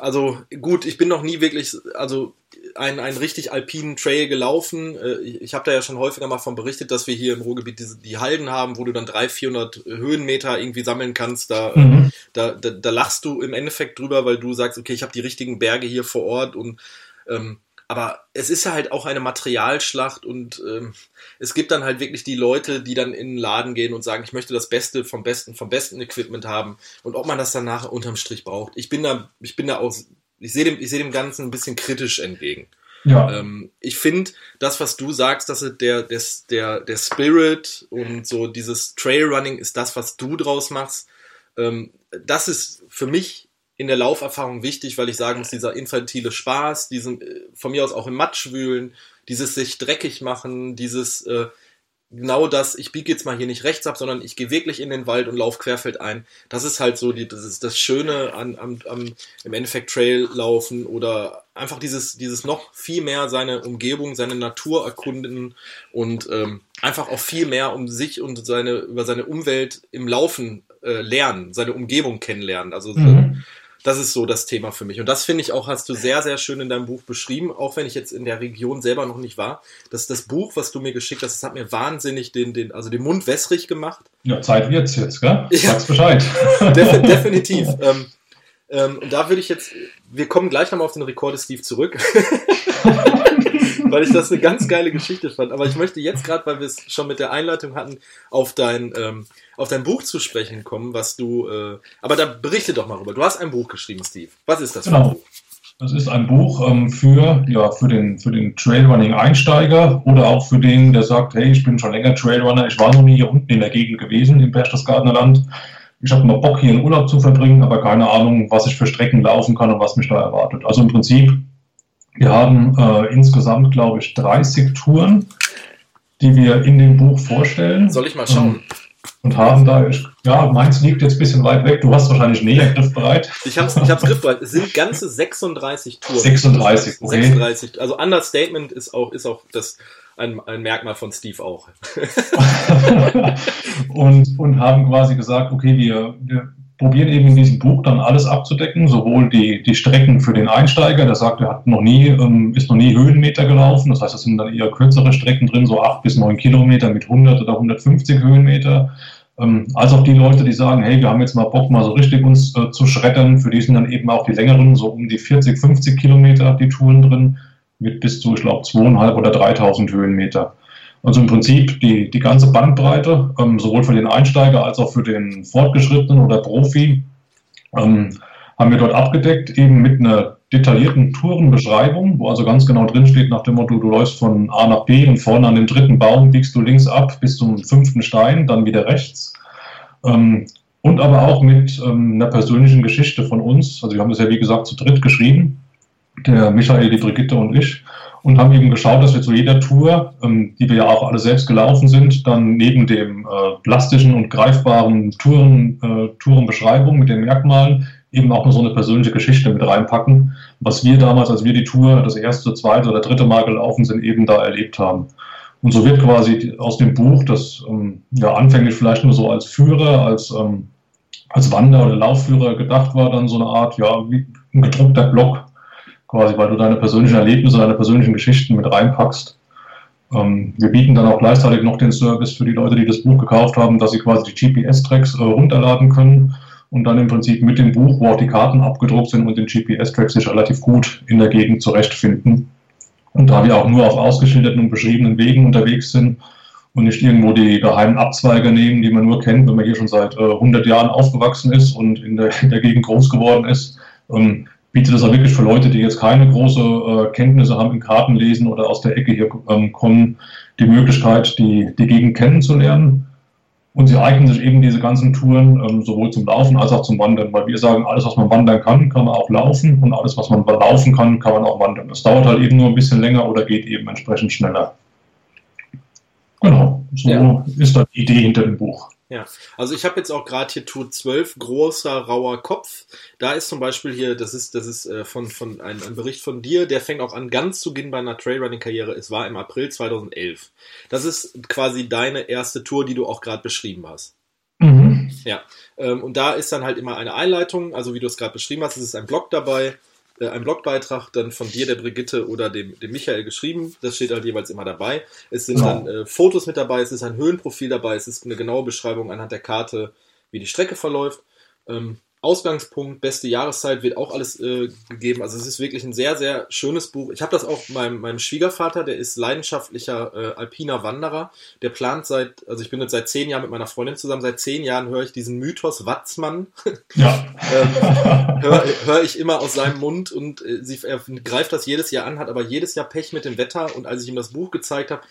also gut, ich bin noch nie wirklich, also einen, einen richtig alpinen Trail gelaufen. Äh, ich habe da ja schon häufiger mal von berichtet, dass wir hier im Ruhrgebiet diese, die Halden haben, wo du dann 300, 400 Höhenmeter irgendwie sammeln kannst. Da, mhm. da, da, da, lachst du im Endeffekt drüber, weil du sagst, okay, ich habe die richtigen Berge hier vor Ort und ähm, aber es ist ja halt auch eine Materialschlacht und ähm, es gibt dann halt wirklich die Leute, die dann in den Laden gehen und sagen, ich möchte das Beste vom besten, vom besten Equipment haben und ob man das dann nachher unterm Strich braucht. Ich bin da, ich bin da auch, ich sehe dem, ich sehe dem Ganzen ein bisschen kritisch entgegen. Ja. Ähm, ich finde, das, was du sagst, dass der, der, der, der Spirit und so dieses Trailrunning ist das, was du draus machst. Ähm, das ist für mich in der Lauferfahrung wichtig, weil ich sagen muss, dieser infantile Spaß, diesen äh, von mir aus auch im Matsch wühlen, dieses sich dreckig machen, dieses äh, genau das, ich biege jetzt mal hier nicht rechts ab, sondern ich gehe wirklich in den Wald und laufe querfeld ein. Das ist halt so die, das ist das Schöne an, am, am im Endeffekt Trail laufen oder einfach dieses, dieses noch viel mehr seine Umgebung, seine Natur erkunden und ähm, einfach auch viel mehr um sich und seine, über seine Umwelt im Laufen äh, lernen, seine Umgebung kennenlernen. Also mhm das ist so das Thema für mich. Und das finde ich auch, hast du sehr, sehr schön in deinem Buch beschrieben, auch wenn ich jetzt in der Region selber noch nicht war. Das, das Buch, was du mir geschickt hast, das hat mir wahnsinnig den, den, also den Mund wässrig gemacht. Ja, Zeit wird's jetzt, gell? Ja. Sag's Bescheid. [laughs] Def definitiv. ähm, ähm, und da würde ich jetzt, wir kommen gleich nochmal auf den Rekord Steve zurück. [laughs] weil ich das eine ganz geile Geschichte fand. Aber ich möchte jetzt gerade, weil wir es schon mit der Einleitung hatten, auf dein, ähm, auf dein Buch zu sprechen kommen, was du. Äh, aber da berichte doch mal rüber. Du hast ein Buch geschrieben, Steve. Was ist das genau. für ein Buch? Das ist ein Buch ähm, für, ja, für den, für den Trailrunning-Einsteiger oder auch für den, der sagt, hey, ich bin schon länger Trailrunner, ich war noch nie hier unten in der Gegend gewesen, im Berchtesgadener Land. Ich habe mal Bock, hier einen Urlaub zu verbringen, aber keine Ahnung, was ich für Strecken laufen kann und was mich da erwartet. Also im Prinzip wir haben äh, insgesamt, glaube ich, 30 Touren, die wir in dem Buch vorstellen. Soll ich mal schauen? Und haben da, ja, meins liegt jetzt ein bisschen weit weg. Du hast wahrscheinlich näher griffbereit. Ich habe es ich griffbereit. Es sind ganze 36 Touren. 36, okay. 36. Also Understatement ist auch, ist auch das, ein, ein Merkmal von Steve auch. [laughs] und, und haben quasi gesagt, okay, wir, wir probieren eben in diesem Buch dann alles abzudecken, sowohl die, die Strecken für den Einsteiger, der sagt, er hat noch nie, ähm, ist noch nie Höhenmeter gelaufen, das heißt, es sind dann eher kürzere Strecken drin, so acht bis neun Kilometer mit 100 oder 150 Höhenmeter, ähm, als auch die Leute, die sagen, hey, wir haben jetzt mal Bock, mal so richtig uns äh, zu schreddern, für die sind dann eben auch die längeren, so um die 40, 50 Kilometer die Touren drin, mit bis zu, ich glaube, zweieinhalb oder 3000 Höhenmeter. Also im Prinzip die, die ganze Bandbreite, ähm, sowohl für den Einsteiger als auch für den Fortgeschrittenen oder Profi. Ähm, haben wir dort abgedeckt, eben mit einer detaillierten Tourenbeschreibung, wo also ganz genau drin steht nach dem Motto, du läufst von A nach B und vorne an dem dritten Baum biegst du links ab bis zum fünften Stein, dann wieder rechts. Ähm, und aber auch mit ähm, einer persönlichen Geschichte von uns. Also wir haben das ja wie gesagt zu dritt geschrieben, der Michael, die Brigitte und ich, und haben eben geschaut, dass wir zu jeder Tour, ähm, die wir ja auch alle selbst gelaufen sind, dann neben dem äh, plastischen und greifbaren Touren, äh, Tourenbeschreibung mit den Merkmalen eben auch nur so eine persönliche Geschichte mit reinpacken, was wir damals, als wir die Tour das erste, zweite oder dritte Mal gelaufen sind, eben da erlebt haben. Und so wird quasi aus dem Buch, das ähm, ja anfänglich vielleicht nur so als Führer, als, ähm, als Wander- oder Laufführer gedacht war, dann so eine Art, ja, wie ein gedruckter Block, quasi, weil du deine persönlichen Erlebnisse, deine persönlichen Geschichten mit reinpackst. Ähm, wir bieten dann auch gleichzeitig noch den Service für die Leute, die das Buch gekauft haben, dass sie quasi die GPS-Tracks äh, runterladen können und dann im Prinzip mit dem Buch, wo auch die Karten abgedruckt sind und den GPS-Tracks sich relativ gut in der Gegend zurechtfinden. Und da wir auch nur auf ausgeschilderten und beschriebenen Wegen unterwegs sind und nicht irgendwo die geheimen Abzweige nehmen, die man nur kennt, wenn man hier schon seit äh, 100 Jahren aufgewachsen ist und in der, in der Gegend groß geworden ist, ähm, bietet es auch wirklich für Leute, die jetzt keine große äh, Kenntnisse haben in Kartenlesen oder aus der Ecke hier ähm, kommen, die Möglichkeit, die, die Gegend kennenzulernen und sie eignen sich eben diese ganzen Touren ähm, sowohl zum Laufen als auch zum Wandern, weil wir sagen, alles, was man wandern kann, kann man auch laufen und alles, was man laufen kann, kann man auch wandern. Es dauert halt eben nur ein bisschen länger oder geht eben entsprechend schneller. Genau, so ja. ist da die Idee hinter dem Buch. Ja, also ich habe jetzt auch gerade hier Tour 12, großer, rauer Kopf. Da ist zum Beispiel hier, das ist, das ist äh, von, von ein, ein, Bericht von dir, der fängt auch an ganz zu Beginn bei einer Trailrunning-Karriere. Es war im April 2011. Das ist quasi deine erste Tour, die du auch gerade beschrieben hast. Mhm. Ja, ähm, und da ist dann halt immer eine Einleitung, also wie du es gerade beschrieben hast, es ist ein Blog dabei äh, ein Blogbeitrag dann von dir, der Brigitte oder dem, dem Michael geschrieben. Das steht halt jeweils immer dabei. Es sind ja. dann äh, Fotos mit dabei, es ist ein Höhenprofil dabei, es ist eine genaue Beschreibung anhand der Karte, wie die Strecke verläuft. Ähm, Ausgangspunkt, beste Jahreszeit wird auch alles äh, gegeben. Also es ist wirklich ein sehr, sehr schönes Buch. Ich habe das auch meinem, meinem Schwiegervater, der ist leidenschaftlicher äh, alpiner Wanderer. Der plant seit, also ich bin jetzt seit zehn Jahren mit meiner Freundin zusammen, seit zehn Jahren höre ich diesen Mythos Watzmann. [laughs] Ja. [laughs] ähm, höre hör ich immer aus seinem Mund und äh, sie, er greift das jedes Jahr an, hat aber jedes Jahr Pech mit dem Wetter und als ich ihm das Buch gezeigt habe,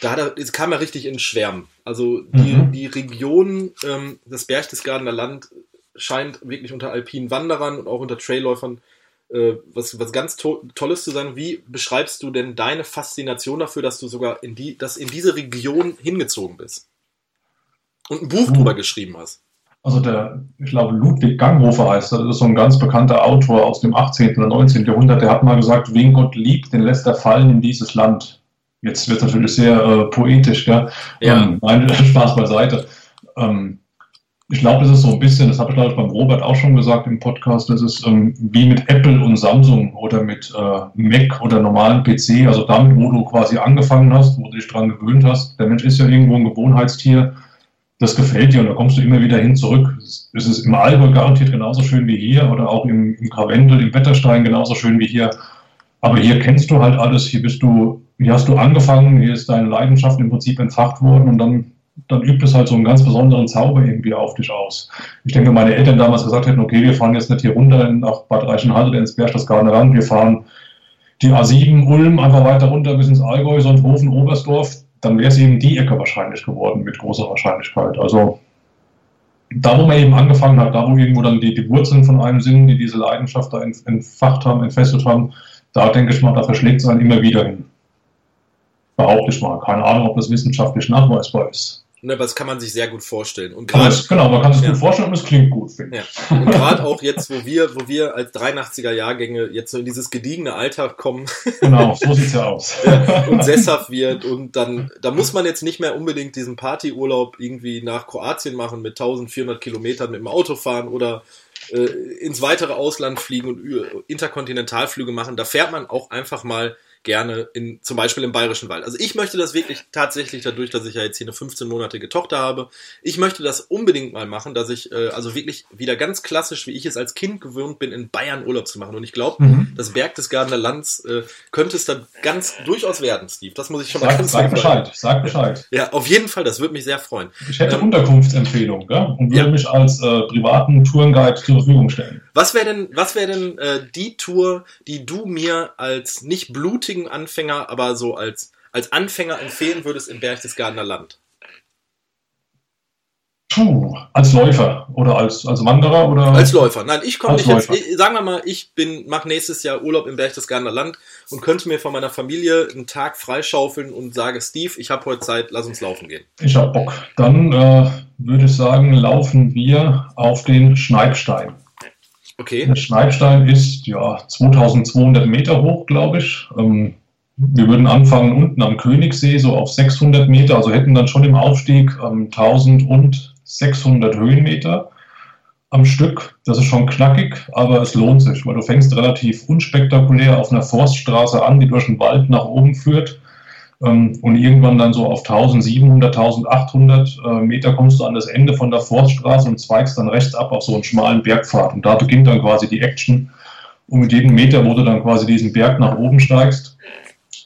da hat er, kam er richtig in Schwärmen. Also die, mhm. die Region, ähm, das Berchtesgadener Land scheint wirklich unter alpinen Wanderern und auch unter Trailläufern äh, was, was ganz to Tolles zu sein. Wie beschreibst du denn deine Faszination dafür, dass du sogar in, die, dass in diese Region hingezogen bist? Und ein Buch uh. drüber geschrieben hast. Also der, ich glaube, Ludwig Ganghofer heißt, das ist so ein ganz bekannter Autor aus dem 18. oder 19. Jahrhundert, der hat mal gesagt, wen Gott liebt, den lässt er fallen in dieses Land. Jetzt wird es natürlich sehr äh, poetisch, gell? Ja. Ähm, nein, [laughs] Spaß beiseite. Ähm, ich glaube, das ist so ein bisschen, das habe ich glaube ich beim Robert auch schon gesagt im Podcast, das ist ähm, wie mit Apple und Samsung oder mit äh, Mac oder normalen PC, also damit, wo du quasi angefangen hast, wo du dich dran gewöhnt hast. Der Mensch ist ja irgendwo ein Gewohnheitstier. Das gefällt dir und da kommst du immer wieder hin zurück. Es ist im Allgäu garantiert genauso schön wie hier oder auch im, im Karwendel, im Wetterstein genauso schön wie hier. Aber hier kennst du halt alles, hier bist du, hier hast du angefangen, hier ist deine Leidenschaft im Prinzip entfacht worden und dann dann übt es halt so einen ganz besonderen Zauber irgendwie auf dich aus. Ich denke, meine Eltern damals gesagt hätten, okay, wir fahren jetzt nicht hier runter nach Bad Reichenhall oder ins Berchtesgadener Land, wir fahren die A7 Ulm einfach weiter runter bis ins Allgäu, Sonthofen, Oberstdorf, dann wäre es eben die Ecke wahrscheinlich geworden, mit großer Wahrscheinlichkeit. Also da, wo man eben angefangen hat, da, wo irgendwo dann die, die Wurzeln von einem sind, die diese Leidenschaft da entfacht haben, entfesselt haben, da denke ich mal, da verschlägt es einen immer wieder hin. Behaupte ich mal. Keine Ahnung, ob das wissenschaftlich nachweisbar ist. Ne, das kann man sich sehr gut vorstellen. Und grad, genau, man kann es ja. gut vorstellen und es klingt gut, finde ich. Ja. Und [laughs] gerade auch jetzt, wo wir, wo wir als 83er Jahrgänge jetzt so in dieses gediegene Alter kommen. Genau, so [laughs] sieht's ja aus. und sesshaft wird und dann, da muss man jetzt nicht mehr unbedingt diesen Partyurlaub irgendwie nach Kroatien machen mit 1400 Kilometern mit dem Auto fahren oder äh, ins weitere Ausland fliegen und Interkontinentalflüge machen. Da fährt man auch einfach mal gerne in, zum Beispiel im Bayerischen Wald. Also ich möchte das wirklich tatsächlich dadurch, dass ich ja jetzt hier eine 15-monatige Tochter habe, ich möchte das unbedingt mal machen, dass ich äh, also wirklich wieder ganz klassisch, wie ich es als Kind gewöhnt bin, in Bayern Urlaub zu machen. Und ich glaube, Mhm. das Berchtesgadener Lands äh, könnte es dann ganz durchaus werden, Steve. Das muss ich schon mal Sag, ganz sag sagen. Bescheid, sag Bescheid. Ja, auf jeden Fall, das würde mich sehr freuen. Ich hätte Ähm, Unterkunftsempfehlung gell? und würde Ja. mich als äh, privaten Tourenguide zur Verfügung stellen. Was wäre denn, was wäre denn äh, die Tour, die du mir als nicht blutigen Anfänger, aber so als, als Anfänger empfehlen würdest im Berchtesgadener Land? Puh, als Läufer oder als, als Wanderer oder Als Läufer. Nein, ich komme nicht jetzt. Läufer. Sagen wir mal, ich bin, mache nächstes Jahr Urlaub im Berchtesgadener Land und könnte mir von meiner Familie einen Tag freischaufeln und sage, Steve, ich habe heute Zeit, lass uns laufen gehen. ich hab Bock. Dann äh, würde ich sagen, laufen wir auf den Schneibstein. Okay. Der Schneibstein ist ja 2200 Meter hoch, glaube ich. Ähm, wir würden anfangen unten am Königssee, so auf 600 Meter, also hätten dann schon im Aufstieg ähm, 1600 Höhenmeter am Stück. Das ist schon knackig, aber es lohnt sich, weil du fängst relativ unspektakulär auf einer Forststraße an, die durch den Wald nach oben führt. Ähm, und irgendwann dann so auf 1700, 1800 äh, Meter kommst du an das Ende von der Forststraße und zweigst dann rechts ab auf so einen schmalen Bergpfad. Und da beginnt dann quasi die Action. Und mit jedem Meter, wo du dann quasi diesen Berg nach oben steigst,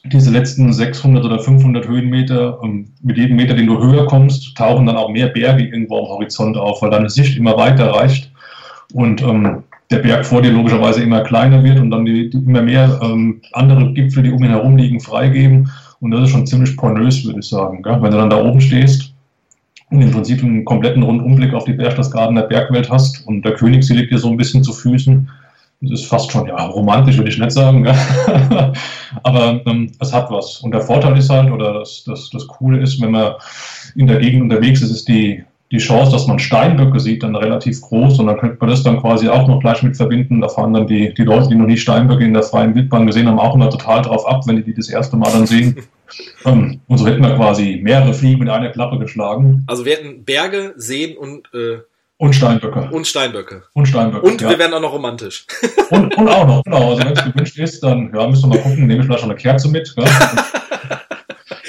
diese letzten 600 oder 500 Höhenmeter, ähm, mit jedem Meter, den du höher kommst, tauchen dann auch mehr Berge irgendwo am Horizont auf, weil deine Sicht immer weiter reicht und ähm, der Berg vor dir logischerweise immer kleiner wird und dann die, die immer mehr ähm, andere Gipfel, die um ihn herum liegen, freigeben. Und das ist schon ziemlich pornös, würde ich sagen. Gell? Wenn du dann da oben stehst und im Prinzip einen kompletten Rundumblick auf die Berchtesgadener Bergwelt hast und der Königssee liegt dir so ein bisschen zu Füßen, das ist fast schon, ja, romantisch würde ich nicht sagen, [laughs] aber ähm, es hat was. Und der Vorteil ist halt, oder das, das, das Coole ist, wenn man in der Gegend unterwegs ist, ist die, die Chance, dass man Steinböcke sieht, dann relativ groß. Und dann könnte man das dann quasi auch noch gleich mit verbinden. Da fahren dann die, die Leute, die noch nie Steinböcke in der freien Wildbahn gesehen haben, auch immer total drauf ab, wenn die die das erste Mal dann sehen. [laughs] ähm, und so hätten wir quasi mehrere Fliegen mit einer Klappe geschlagen. Also wir hätten Berge, Seen und, äh, Und Steinböcke. und Steinböcke. Und Steinböcke. Und ja. wir wären auch noch romantisch. Und, und auch noch, [laughs] genau. Also wenn es gewünscht ist, dann ja, müssen wir mal gucken, nehme ich vielleicht schon eine Kerze mit. Ja. [laughs]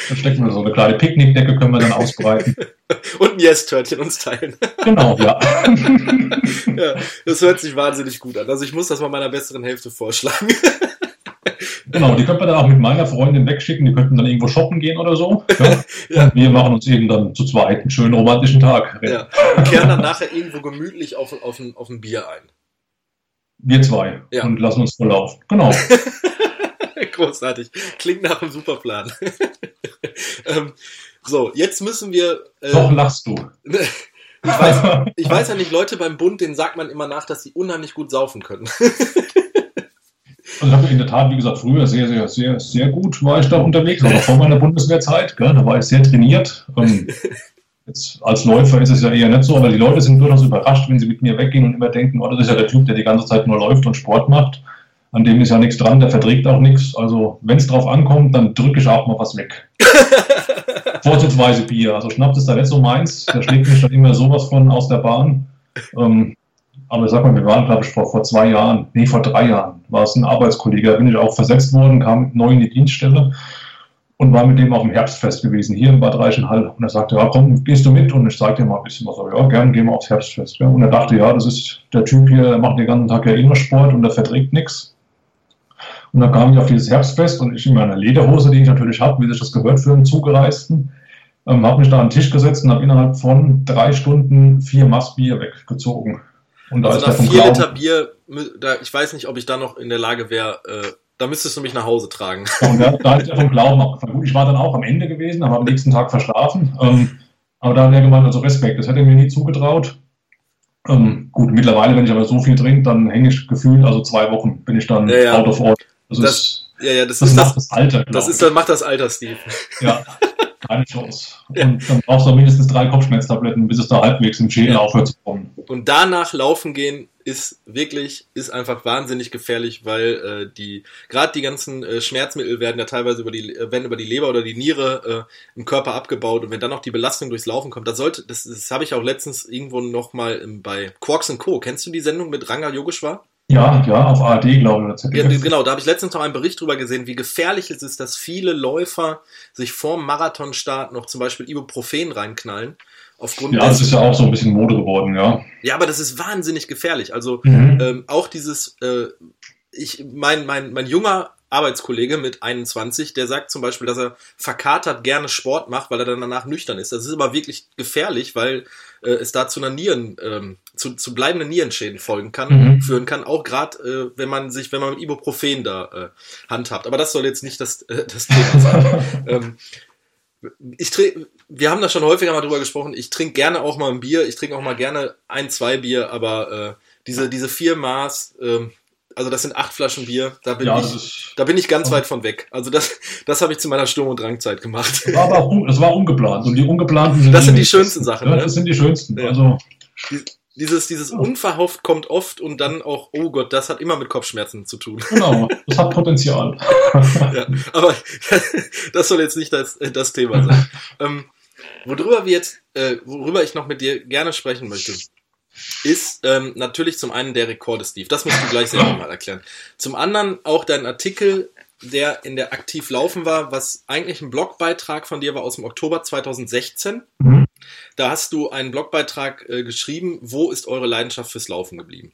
Dann stecken wir so eine kleine Picknickdecke, können wir dann ausbreiten. [laughs] Und ein Yes-Törtchen uns teilen. [laughs] Genau, ja. [laughs] ja, das hört sich wahnsinnig gut an. Also ich muss das mal meiner besseren Hälfte vorschlagen. Genau, die könnten wir dann auch mit meiner Freundin wegschicken, die könnten dann irgendwo shoppen gehen oder so. Ja. Ja. Wir machen uns eben dann zu zweit einen schönen romantischen Tag. ja. Und kehren dann nachher irgendwo gemütlich auf, auf, ein, auf ein Bier ein. Wir zwei. Ja. Und lassen uns voll laufen. Genau. Großartig. Klingt nach einem super Plan. [laughs] ähm, so, jetzt müssen wir. Äh, Doch lachst du. [laughs] ich, weiß, ich weiß ja nicht, Leute beim Bund, denen sagt man immer nach, dass sie unheimlich gut saufen können. Also ich habe in der Tat, wie gesagt, früher sehr, sehr, sehr, sehr gut war ich da unterwegs, aber vor meiner Bundeswehrzeit, gell, da war ich sehr trainiert. Ähm, jetzt als Läufer ist es ja eher nicht so, aber die Leute sind durchaus überrascht, wenn sie mit mir weggehen und immer denken, oh, das ist ja der Typ, der die ganze Zeit nur läuft und Sport macht. An dem ist ja nichts dran, der verträgt auch nichts. Also wenn es drauf ankommt, dann drücke ich auch mal was weg. [laughs] Vorzugsweise Bier. Also Schnaps ist da nicht so meins. Der schlägt mich dann immer sowas von aus der Bahn. Ähm, aber sag mal, wir waren, glaube ich, vor, vor zwei Jahren, nee, vor drei Jahren, war es ein Arbeitskollege, da bin ich auch versetzt worden, kam neu in die Dienststelle und war mit dem auf dem Herbstfest gewesen, hier in Bad Reichenhall. Und er sagte, ja, komm, gehst du mit? Und ich sagte dir mal ein bisschen was. Ja, gern, gehen wir aufs Herbstfest. Ja. Und er dachte, ja, das ist der Typ hier, der macht den ganzen Tag ja nur Sport und der verträgt nichts. Und dann kam ich auf dieses Herbstfest und ich in meiner Lederhose, die ich natürlich habe, wie sich das gehört für einen Zugereisten, ähm, habe mich da an den Tisch gesetzt und habe innerhalb von drei Stunden vier Maß Bier weggezogen. Und da Also ist nach vier. Liter Bier, da, ich weiß nicht, ob ich da noch in der Lage wäre, äh, da müsstest du mich nach Hause tragen. Und da, [laughs] da ist er vom Glauben abgefallen. Gut, ich war dann auch am Ende gewesen, aber am nächsten Tag verschlafen. Ähm, aber da hat er gemeint, also Respekt, das hätte er mir nie zugetraut. Ähm, gut, mittlerweile, wenn ich aber so viel trinke, dann hänge ich gefühlt, also zwei Wochen bin ich dann Ja, ja. out of order. Das, Das ist, Ja, ja, das, das ist macht das, das Alter, das ist, dann macht das Alter, Steve. Ja, keine Chance. [laughs] Ja. Und dann brauchst du mindestens drei Kopfschmerztabletten, bis es da halbwegs im Schädel Ja. aufhört zu kommen. Und danach laufen gehen ist wirklich, ist einfach wahnsinnig gefährlich, weil äh, die, gerade die ganzen äh, Schmerzmittel werden ja teilweise über die, äh, werden über die Leber oder die Niere äh, im Körper abgebaut und wenn dann noch die Belastung durchs Laufen kommt, das sollte, das, das habe ich auch letztens irgendwo noch mal im, bei Quarks Co. Kennst du die Sendung mit Ranga Yogeshwar? Ja, ja, auf ARD, glaube ich. Ja, genau, da habe ich letztens noch einen Bericht drüber gesehen, wie gefährlich es ist, dass viele Läufer sich vorm Marathonstart noch zum Beispiel Ibuprofen reinknallen. Aufgrund ja, das ist ja auch so ein bisschen Mode geworden, ja. Ja, aber das ist wahnsinnig gefährlich. Also mhm. ähm, auch dieses, äh, ich, mein, mein, mein junger Arbeitskollege mit 21, der sagt zum Beispiel, dass er verkatert gerne Sport macht, weil er dann danach nüchtern ist. Das ist aber wirklich gefährlich, weil äh, es da zu einer Nieren, ähm, zu, zu bleibenden Nierenschäden folgen kann, mhm. führen kann, auch gerade äh, wenn man sich, wenn man mit Ibuprofen da äh, handhabt. Aber das soll jetzt nicht das, äh, das Thema sein. [laughs] ähm, ich trinke, wir haben da schon häufiger mal drüber gesprochen, ich trinke gerne auch mal ein Bier, ich trinke auch mal gerne ein, zwei Bier, aber äh, diese, diese vier Maß, äh, also das sind acht Flaschen Bier, da bin, ja, ich, da bin ich ganz weit von weg. Also das, das habe ich zu meiner Sturm- und Drangzeit gemacht. Das war aber auch, das war ungeplant. Und die ungeplanten sind Das sind die schönsten Sachen. Ja, ne? Das sind die schönsten. Ja. Also dieses, dieses unverhofft kommt oft und dann auch, oh Gott, das hat immer mit Kopfschmerzen zu tun. Genau, das hat Potenzial. [laughs] ja, aber [laughs] das soll jetzt nicht das, das Thema sein. ähm, worüber wir jetzt, äh, worüber ich noch mit dir gerne sprechen möchte, ist ähm, natürlich zum einen der Rekorde, Steve. Das musst du gleich selber mal erklären. Zum anderen auch dein Artikel, der in der aktiv laufen war, was eigentlich ein Blogbeitrag von dir war aus dem Oktober 2016. Mhm. Da hast du einen Blogbeitrag äh, geschrieben, wo ist eure Leidenschaft fürs Laufen geblieben?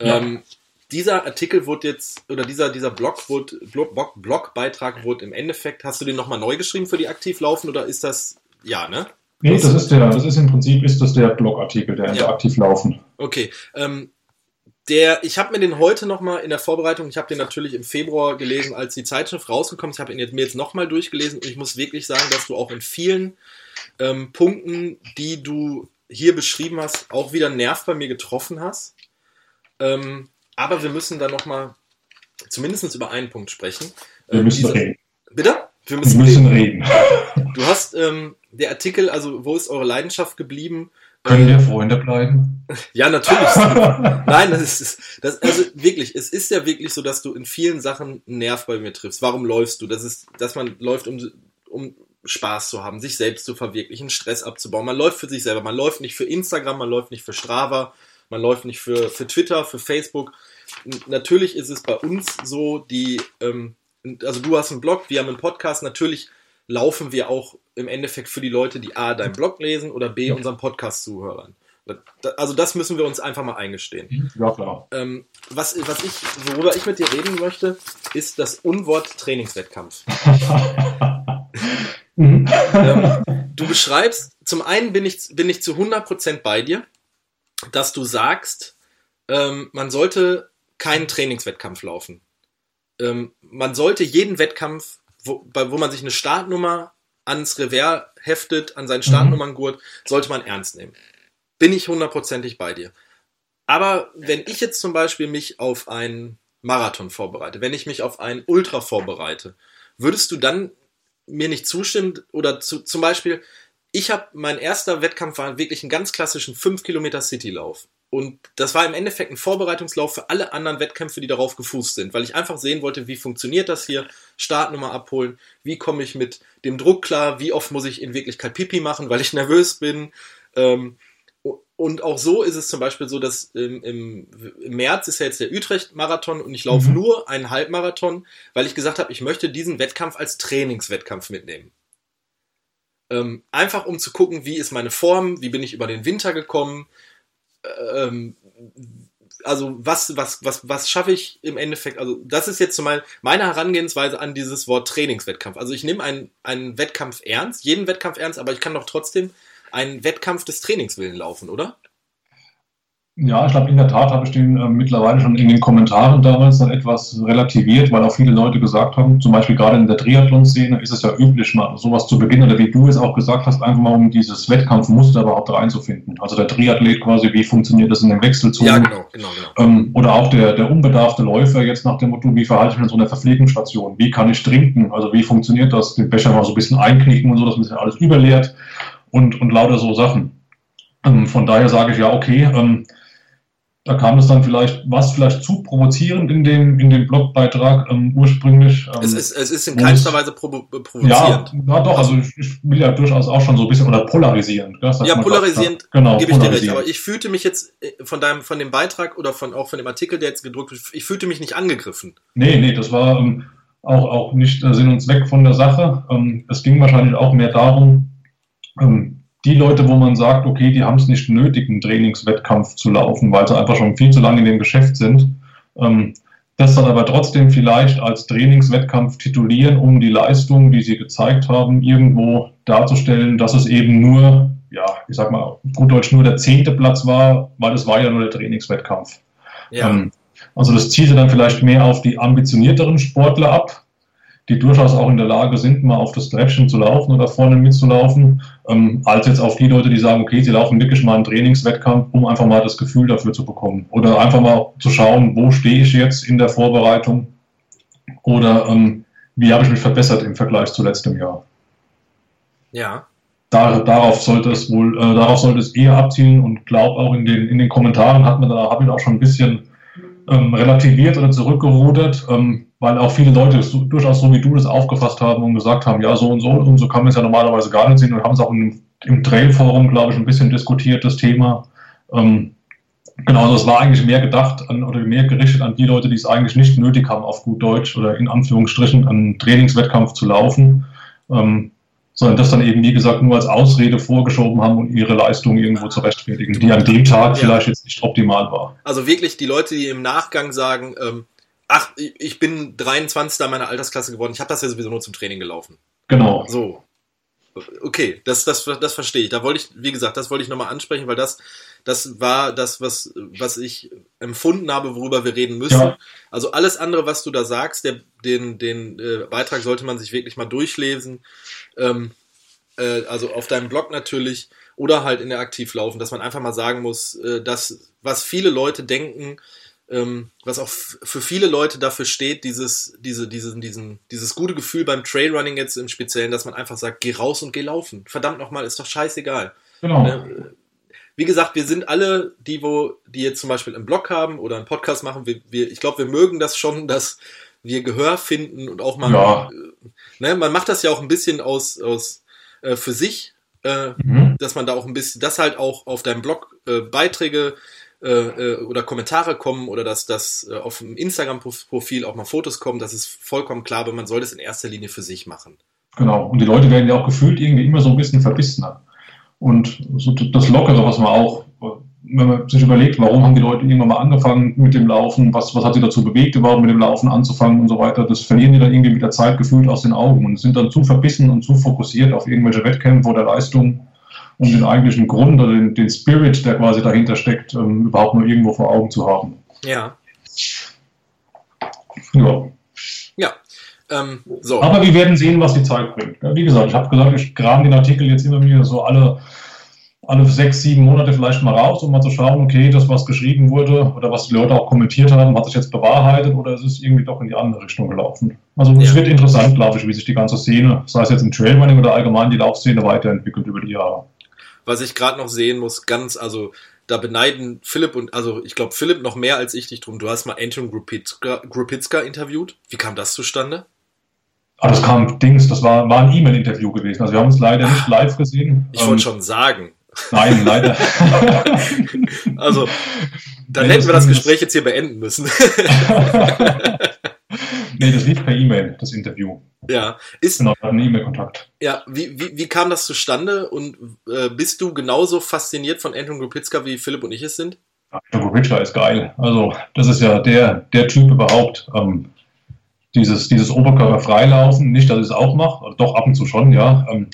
Ja. Ähm, dieser Artikel wurde jetzt, oder dieser, dieser Blog wurde, Blog, Blogbeitrag wurde im Endeffekt, hast du den nochmal neu geschrieben für die aktiv laufen oder ist das, ja, ne? Nee, das ist der, das ist im Prinzip ist das der Blogartikel, der ja. aktiv laufen. Okay. Ähm, der, ich habe mir den heute nochmal in der Vorbereitung, ich habe den natürlich im Februar gelesen, als die Zeitschrift rausgekommen ist. Ich habe ihn jetzt, mir jetzt nochmal durchgelesen und ich muss wirklich sagen, dass du auch in vielen ähm, Punkten, die du hier beschrieben hast, auch wieder Nerv bei mir getroffen hast. Ähm, aber wir müssen da nochmal zumindest über einen Punkt sprechen. Wir ähm, müssen diese, reden. Bitte? Wir müssen, wir müssen reden. reden. [laughs] Du hast ähm, der Artikel, also wo ist eure Leidenschaft geblieben? Können wir Freunde bleiben? Ja, natürlich. [laughs] Nein, das ist, das, also wirklich, es ist ja wirklich so, dass du in vielen Sachen einen Nerv bei mir triffst. Warum läufst du? Das ist, dass man läuft, um, um Spaß zu haben, sich selbst zu verwirklichen, Stress abzubauen. Man läuft für sich selber. Man läuft nicht für Instagram, man läuft nicht für Strava, man läuft nicht für, für Twitter, für Facebook. Natürlich ist es bei uns so, die, ähm, also du hast einen Blog, wir haben einen Podcast, natürlich laufen wir auch im Endeffekt für die Leute, die A, deinen Blog lesen oder B, unseren Podcast zuhören. Also das müssen wir uns einfach mal eingestehen. Ja, klar. Ähm, was, was ich, worüber ich mit dir reden möchte, ist das Unwort Trainingswettkampf. [laughs] ähm, du beschreibst, zum einen bin ich, bin ich zu 100% bei dir, dass du sagst, ähm, man sollte keinen Trainingswettkampf laufen. Ähm, man sollte jeden Wettkampf wo, bei, wo man sich eine Startnummer ans Revers heftet, an seinen Startnummerngurt, sollte man ernst nehmen. Bin ich hundertprozentig bei dir. Aber wenn ich jetzt zum Beispiel mich auf einen Marathon vorbereite, wenn ich mich auf einen Ultra vorbereite, würdest du dann mir nicht zustimmen oder zu, zum Beispiel, ich habe mein erster Wettkampf war wirklich einen ganz klassischen 5 Kilometer Citylauf. Und das war im Endeffekt ein Vorbereitungslauf für alle anderen Wettkämpfe, die darauf gefußt sind, weil ich einfach sehen wollte, wie funktioniert das hier, Startnummer abholen, wie komme ich mit dem Druck klar, wie oft muss ich in Wirklichkeit Pipi machen, weil ich [laughs] nervös bin. Ähm, und auch so ist es zum Beispiel so, dass im, im, März ist ja jetzt der Utrecht-Marathon und ich laufe mhm. nur einen Halbmarathon, weil ich gesagt habe, ich möchte diesen Wettkampf als Trainingswettkampf mitnehmen. Ähm, einfach um zu gucken, wie ist meine Form, wie bin ich über den Winter gekommen, ähm, also was, was, was, was schaffe ich im Endeffekt? Also das ist jetzt zumal meine Herangehensweise an dieses Wort Trainingswettkampf. Also ich nehme einen, einen Wettkampf ernst, jeden Wettkampf ernst, aber ich kann doch trotzdem einen Wettkampf des Trainingswillen laufen, oder? Ja, ich glaube, in der Tat habe ich den äh, mittlerweile schon in den Kommentaren damals dann etwas relativiert, weil auch viele Leute gesagt haben, zum Beispiel gerade in der Triathlon-Szene ist es ja üblich, mal sowas zu beginnen, oder wie du es auch gesagt hast, einfach mal um dieses Wettkampfmuster überhaupt reinzufinden. Also der Triathlet quasi, wie funktioniert das in dem Wechselzug? Ja, genau, genau, genau. Ähm, oder auch der, der unbedarfte Läufer jetzt nach dem Motto, wie verhalte ich mich in so einer Verpflegungsstation? Wie kann ich trinken? Also wie funktioniert das? Den Becher mal so ein bisschen einknicken und so, dass man sich alles überleert und, und lauter so Sachen. Ähm, von daher sage ich ja, okay, ähm, da kam es dann vielleicht, war es vielleicht zu provozierend in dem, in dem Blogbeitrag ähm, ursprünglich. Ähm, es, ist, es ist in keinster Weise provo provozierend. Ja, ja, doch, also ich, ich, will ja durchaus auch schon so ein bisschen, oder polarisierend. Ja, polarisierend, sagt, genau, gebe ich dir recht, aber ich fühlte mich jetzt äh, von deinem, von dem Beitrag oder von, auch von dem Artikel, der jetzt gedruckt wird, ich fühlte mich nicht angegriffen. Nee, nee, das war ähm, auch, auch nicht äh, Sinn und Zweck von der Sache. Ähm, es ging wahrscheinlich auch mehr darum, ähm, die Leute, wo man sagt, okay, die haben es nicht nötig, einen Trainingswettkampf zu laufen, weil sie einfach schon viel zu lange in dem Geschäft sind, ähm, das dann aber trotzdem vielleicht als Trainingswettkampf titulieren, um die Leistung, die sie gezeigt haben, irgendwo darzustellen, dass es eben nur, ja, ich sag mal, gut Deutsch nur der zehnte Platz war, weil es war ja nur der Trainingswettkampf. Ja. Ähm, also das zielte dann vielleicht mehr auf die ambitionierteren Sportler ab, die durchaus auch in der Lage sind, mal auf das Treppchen zu laufen oder vorne mitzulaufen, ähm, als jetzt auf die Leute, die sagen, okay, sie laufen wirklich mal einen Trainingswettkampf, um einfach mal das Gefühl dafür zu bekommen. Oder einfach mal zu schauen, wo stehe ich jetzt in der Vorbereitung oder ähm, wie habe ich mich verbessert im Vergleich zu letztem Jahr. Ja. Da, darauf sollte es wohl, äh, darauf sollte es eher abzielen und glaube auch in den, in den Kommentaren hat man da, habe ich auch schon ein bisschen ähm, relativiert oder zurückgerudert. Ähm, weil auch viele Leute so, durchaus so wie du das aufgefasst haben und gesagt haben, ja, so und so und so kann man es ja normalerweise gar nicht sehen und haben es auch im, im Trail-Forum, glaube ich, ein bisschen diskutiert, das Thema. Ähm, genau, also es war eigentlich mehr gedacht an, oder mehr gerichtet an die Leute, die es eigentlich nicht nötig haben, auf gut Deutsch oder in Anführungsstrichen einen Trainingswettkampf zu laufen. Ähm, sondern das dann eben, wie gesagt, nur als Ausrede vorgeschoben haben und ihre Leistung irgendwo zu rechtfertigen, die an dem Tag ja. vielleicht jetzt nicht optimal war. Also wirklich die Leute, die im Nachgang sagen, ähm, ach, ich bin 23. meiner Altersklasse geworden, ich habe das ja sowieso nur zum Training gelaufen. Genau. So. Okay, das, das, das verstehe ich. Da wollte ich, wie gesagt, das wollte ich nochmal ansprechen, weil das, das war das, was, was ich empfunden habe, worüber wir reden müssen. Ja. Also alles andere, was du da sagst, der, den, den äh, Beitrag sollte man sich wirklich mal durchlesen. Ähm, äh, also auf deinem Blog natürlich oder halt in der Aktiv laufen, dass man einfach mal sagen muss, äh, dass was viele Leute denken, ähm, was auch für viele Leute dafür steht, dieses, diese, diesen, diesen, dieses gute Gefühl beim Trailrunning jetzt im Speziellen, dass man einfach sagt, geh raus und geh laufen. Verdammt nochmal, ist doch scheißegal. Genau. Äh, wie gesagt, wir sind alle, die, wo, die jetzt zum Beispiel einen Blog haben oder einen Podcast machen, wir, wir, ich glaube, wir mögen das schon, dass wir Gehör finden und auch mal, ja. äh, ne, man macht das ja auch ein bisschen aus, aus äh, für sich, äh, mhm. dass man da auch ein bisschen, dass halt auch auf deinem Blog äh, Beiträge äh, äh, oder Kommentare kommen oder dass das äh, auf dem Instagram-Profil auch mal Fotos kommen, das ist vollkommen klar, aber man soll das in erster Linie für sich machen. Genau, und die Leute werden ja auch gefühlt irgendwie immer so ein bisschen verbissener. Und so das Lockere, was man auch, wenn man sich überlegt, warum haben die Leute irgendwann mal angefangen mit dem Laufen, was, was hat sie dazu bewegt, überhaupt mit dem Laufen anzufangen und so weiter, das verlieren die dann irgendwie mit der Zeit gefühlt aus den Augen und sind dann zu verbissen und zu fokussiert auf irgendwelche Wettkämpfe oder Leistungen, um den eigentlichen Grund oder den, den Spirit, der quasi dahinter steckt, ähm, überhaupt nur irgendwo vor Augen zu haben. Ja. Ja. Ja. Ähm, so. Aber wir werden sehen, was die Zeit bringt. Wie gesagt, ich habe gesagt, ich kram den Artikel jetzt immer wieder so alle, alle sechs, sieben Monate vielleicht mal raus, um mal zu schauen, okay, das, was geschrieben wurde oder was die Leute auch kommentiert haben, hat sich jetzt bewahrheitet oder ist es irgendwie doch in die andere Richtung gelaufen. Also ja. es wird interessant, glaube ich, wie sich die ganze Szene, sei es jetzt im Trailrunning oder allgemein die Laufszene weiterentwickelt über die Jahre was ich gerade noch sehen muss, ganz, also da beneiden Philipp und, also ich glaube Philipp noch mehr als ich dich drum. Du hast mal Anton Grupitzka, Grupitzka interviewt. Wie kam das zustande? Ah, das kam Dings, das war, war ein E-Mail-Interview gewesen. Also wir haben uns leider nicht live gesehen. Ich wollte ähm, schon sagen. Nein, leider. [laughs] also, dann nee, hätten wir das Gespräch jetzt hier beenden müssen. [laughs] nee, das lief per E-Mail, das Interview. Ja, ist. Genau, wir hatten E-Mail-Kontakt. Ja, wie, wie, wie kam das zustande und äh, bist du genauso fasziniert von Anton Grupitzka, wie Philipp und ich es sind? Anton Grupitzka ist geil. Also, das ist ja der, der Typ überhaupt. Ähm, dieses, dieses Oberkörper-Freilaufen, nicht, dass ich es auch mache, doch ab und zu schon, ja. Ähm,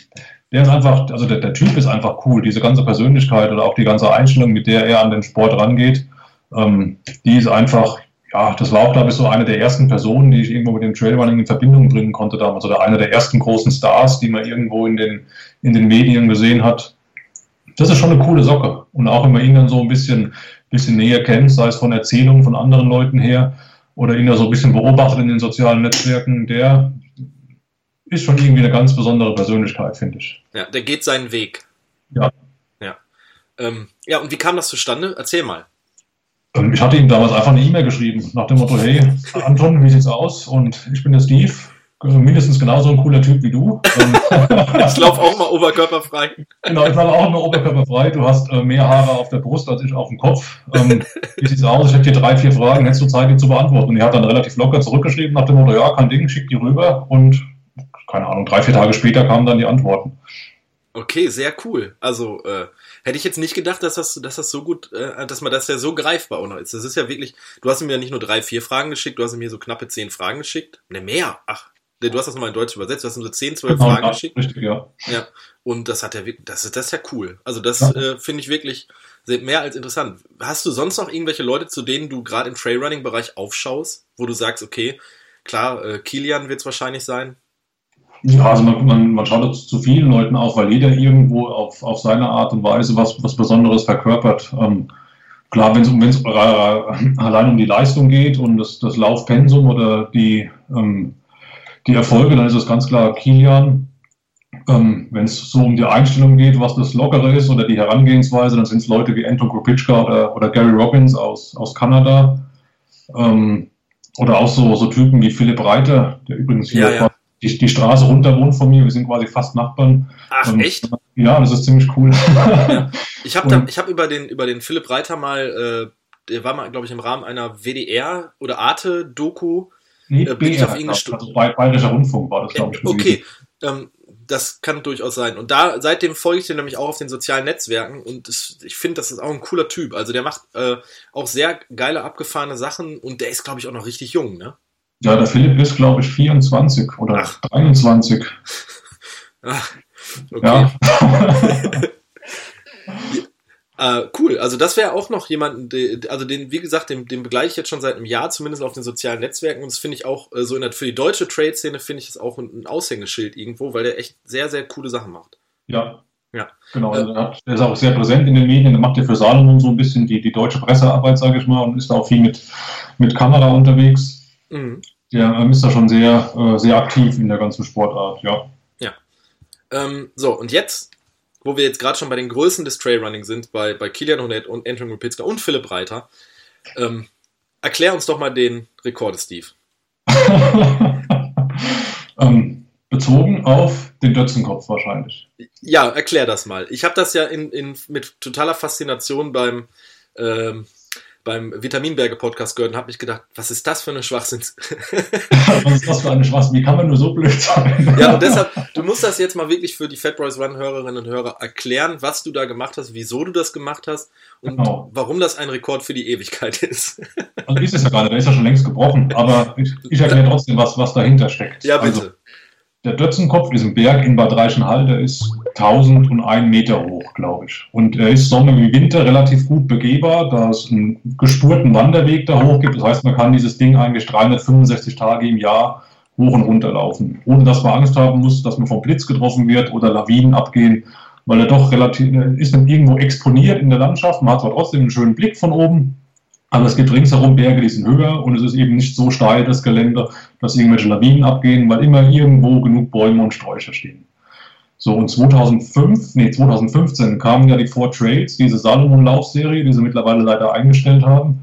der ist einfach, also der, der Typ ist einfach cool. Diese ganze Persönlichkeit oder auch die ganze Einstellung, mit der er an den Sport rangeht, ähm, die ist einfach, ja, das war auch, glaube ich, so eine der ersten Personen, die ich irgendwo mit dem Trailrunning in Verbindung bringen konnte damals. Oder einer der ersten großen Stars, die man irgendwo in den, in den Medien gesehen hat. Das ist schon eine coole Socke. Und auch wenn man ihn dann so ein bisschen, bisschen näher kennt, sei es von Erzählungen von anderen Leuten her oder ihn da so ein bisschen beobachtet in den sozialen Netzwerken, der ist schon irgendwie eine ganz besondere Persönlichkeit, finde ich. Ja, der geht seinen Weg. Ja. Ja. Ähm, ja, und wie kam das zustande? Erzähl mal. Ähm, ich hatte ihm damals einfach eine E-Mail geschrieben, nach dem Motto, hey, Anton, wie sieht's aus? Und ich bin der Steve, also mindestens genauso ein cooler Typ wie du. Ähm, [laughs] ich laufe auch mal oberkörperfrei. Genau, ich laufe auch mal oberkörperfrei. Du hast äh, mehr Haare auf der Brust als ich auf dem Kopf. Ähm, wie sieht's aus? Ich habe dir drei, vier Fragen, hättest du Zeit, die zu beantworten? Und er hat dann relativ locker zurückgeschrieben nach dem Motto, ja, kein Ding, schick die rüber. Und keine Ahnung, drei, vier Tage später kamen dann die Antworten. Okay, sehr cool. Also äh, hätte ich jetzt nicht gedacht, dass das, dass das so gut, äh, dass man das ja so greifbar auch noch ist. Das ist ja wirklich, du hast mir ja nicht nur drei, vier Fragen geschickt, du hast mir so knappe zehn Fragen geschickt. Ne, mehr. Ach, du hast das nochmal in Deutsch übersetzt, du hast ihm so zehn, zwölf genau, Fragen ja, geschickt. Richtig, ja. Ja. Und das hat ja wirklich, das ist, das ist ja cool. Also das ja. äh, finde ich wirklich mehr als interessant. Hast du sonst noch irgendwelche Leute, zu denen du gerade im Trailrunning-Bereich aufschaust, wo du sagst, okay, klar, äh, Kilian wird es wahrscheinlich sein, ja, also man, man, man schaut zu vielen Leuten auf, weil jeder irgendwo auf, auf seine Art und Weise was, was Besonderes verkörpert. Ähm, klar, wenn es äh, allein um die Leistung geht und das, das Laufpensum oder die, ähm, die Erfolge, dann ist es ganz klar Kilian. Ähm, wenn es so um die Einstellung geht, was das Lockere ist oder die Herangehensweise, dann sind es Leute wie Anton Kropitschka oder, oder Gary Robbins aus, aus Kanada. Ähm, oder auch so, so Typen wie Philipp Reiter, der übrigens hier ja, ja die, die Straße runter wohnt von mir. Wir sind quasi fast Nachbarn. Ach, und, echt? Ja, das ist ziemlich cool. Ja. Ich habe hab über, den, über den Philipp Reiter mal, äh, der war mal, glaube ich, im Rahmen einer WDR oder Arte-Doku. Nee, äh, bin BR, ich auf ihn Also Bayerischer Rundfunk war das, glaube ich. Okay, ähm, das kann durchaus sein. Und da seitdem folge ich den nämlich auch auf den sozialen Netzwerken und das, ich finde, das ist auch ein cooler Typ. Also der macht äh, auch sehr geile, abgefahrene Sachen und der ist, glaube ich, auch noch richtig jung, ne? Ja, der Philipp ist, glaube ich, 24 oder Ach. 23. Ach, okay. Ja. Uh, [laughs] cool, also das wäre auch noch jemand, also den, wie gesagt, den, den begleite ich jetzt schon seit einem Jahr, zumindest auf den sozialen Netzwerken und das finde ich auch, äh, so in der, für die deutsche Trade-Szene finde ich das auch ein, ein, Aushängeschild irgendwo, weil der echt sehr, sehr coole Sachen macht. Ja. Ja. Genau, also der, ist auch sehr präsent in den Medien, der macht ja für Salomon so ein bisschen die, die deutsche Pressearbeit, sage ich mal, und ist da auch viel mit, mit Kamera unterwegs. Mhm. Der ist da schon sehr, äh, sehr aktiv in der ganzen Sportart, ja. Ja. Ähm, so, und jetzt, wo wir jetzt gerade schon bei den Größen des Trailrunning sind, bei, bei Kilian Hornet und Anton Rupitzka und Philipp Reiter, ähm, erklär uns doch mal den Rekord, Steve. [laughs] ähm, bezogen auf den Dötzenkopf wahrscheinlich. Ja, erklär das mal. Ich habe das ja in, in, mit totaler Faszination beim, ähm, beim Vitaminberge-Podcast gehört und habe mich gedacht, was ist das für eine Schwachsinns? [laughs] was ist das für eine Schwachsinn? Wie kann man nur so blöd sein? ja, und deshalb, du musst das jetzt mal wirklich für die Fat Boys Run-Hörerinnen und Hörer erklären, was du da gemacht hast, wieso du das gemacht hast und genau. warum das ein Rekord für die Ewigkeit ist. [laughs] also ist es ja gerade, der ist ja schon längst gebrochen, aber ich, ich erkläre trotzdem, was, was dahinter steckt. Ja, bitte. Also, der Dötzenkopf, diesen Berg in Bad Reichenhall, der ist 1001 Meter hoch, glaube ich. Und er ist Sommer wie Winter relativ gut begehbar, da es einen gespurten Wanderweg da hoch gibt. Das heißt, man kann dieses Ding eigentlich 365 Tage im Jahr hoch und runter laufen, ohne dass man Angst haben muss, dass man vom Blitz getroffen wird oder Lawinen abgehen, weil er doch relativ, ist dann irgendwo exponiert in der Landschaft. Man hat zwar trotzdem einen schönen Blick von oben, aber es gibt ringsherum Berge, die sind höher und es ist eben nicht so steil, das Gelände, dass irgendwelche Lawinen abgehen, weil immer irgendwo genug Bäume und Sträucher stehen. So, und 2005, nee, 2015 kamen ja die Four Trails, diese Salomon-Laufserie, die sie mittlerweile leider eingestellt haben,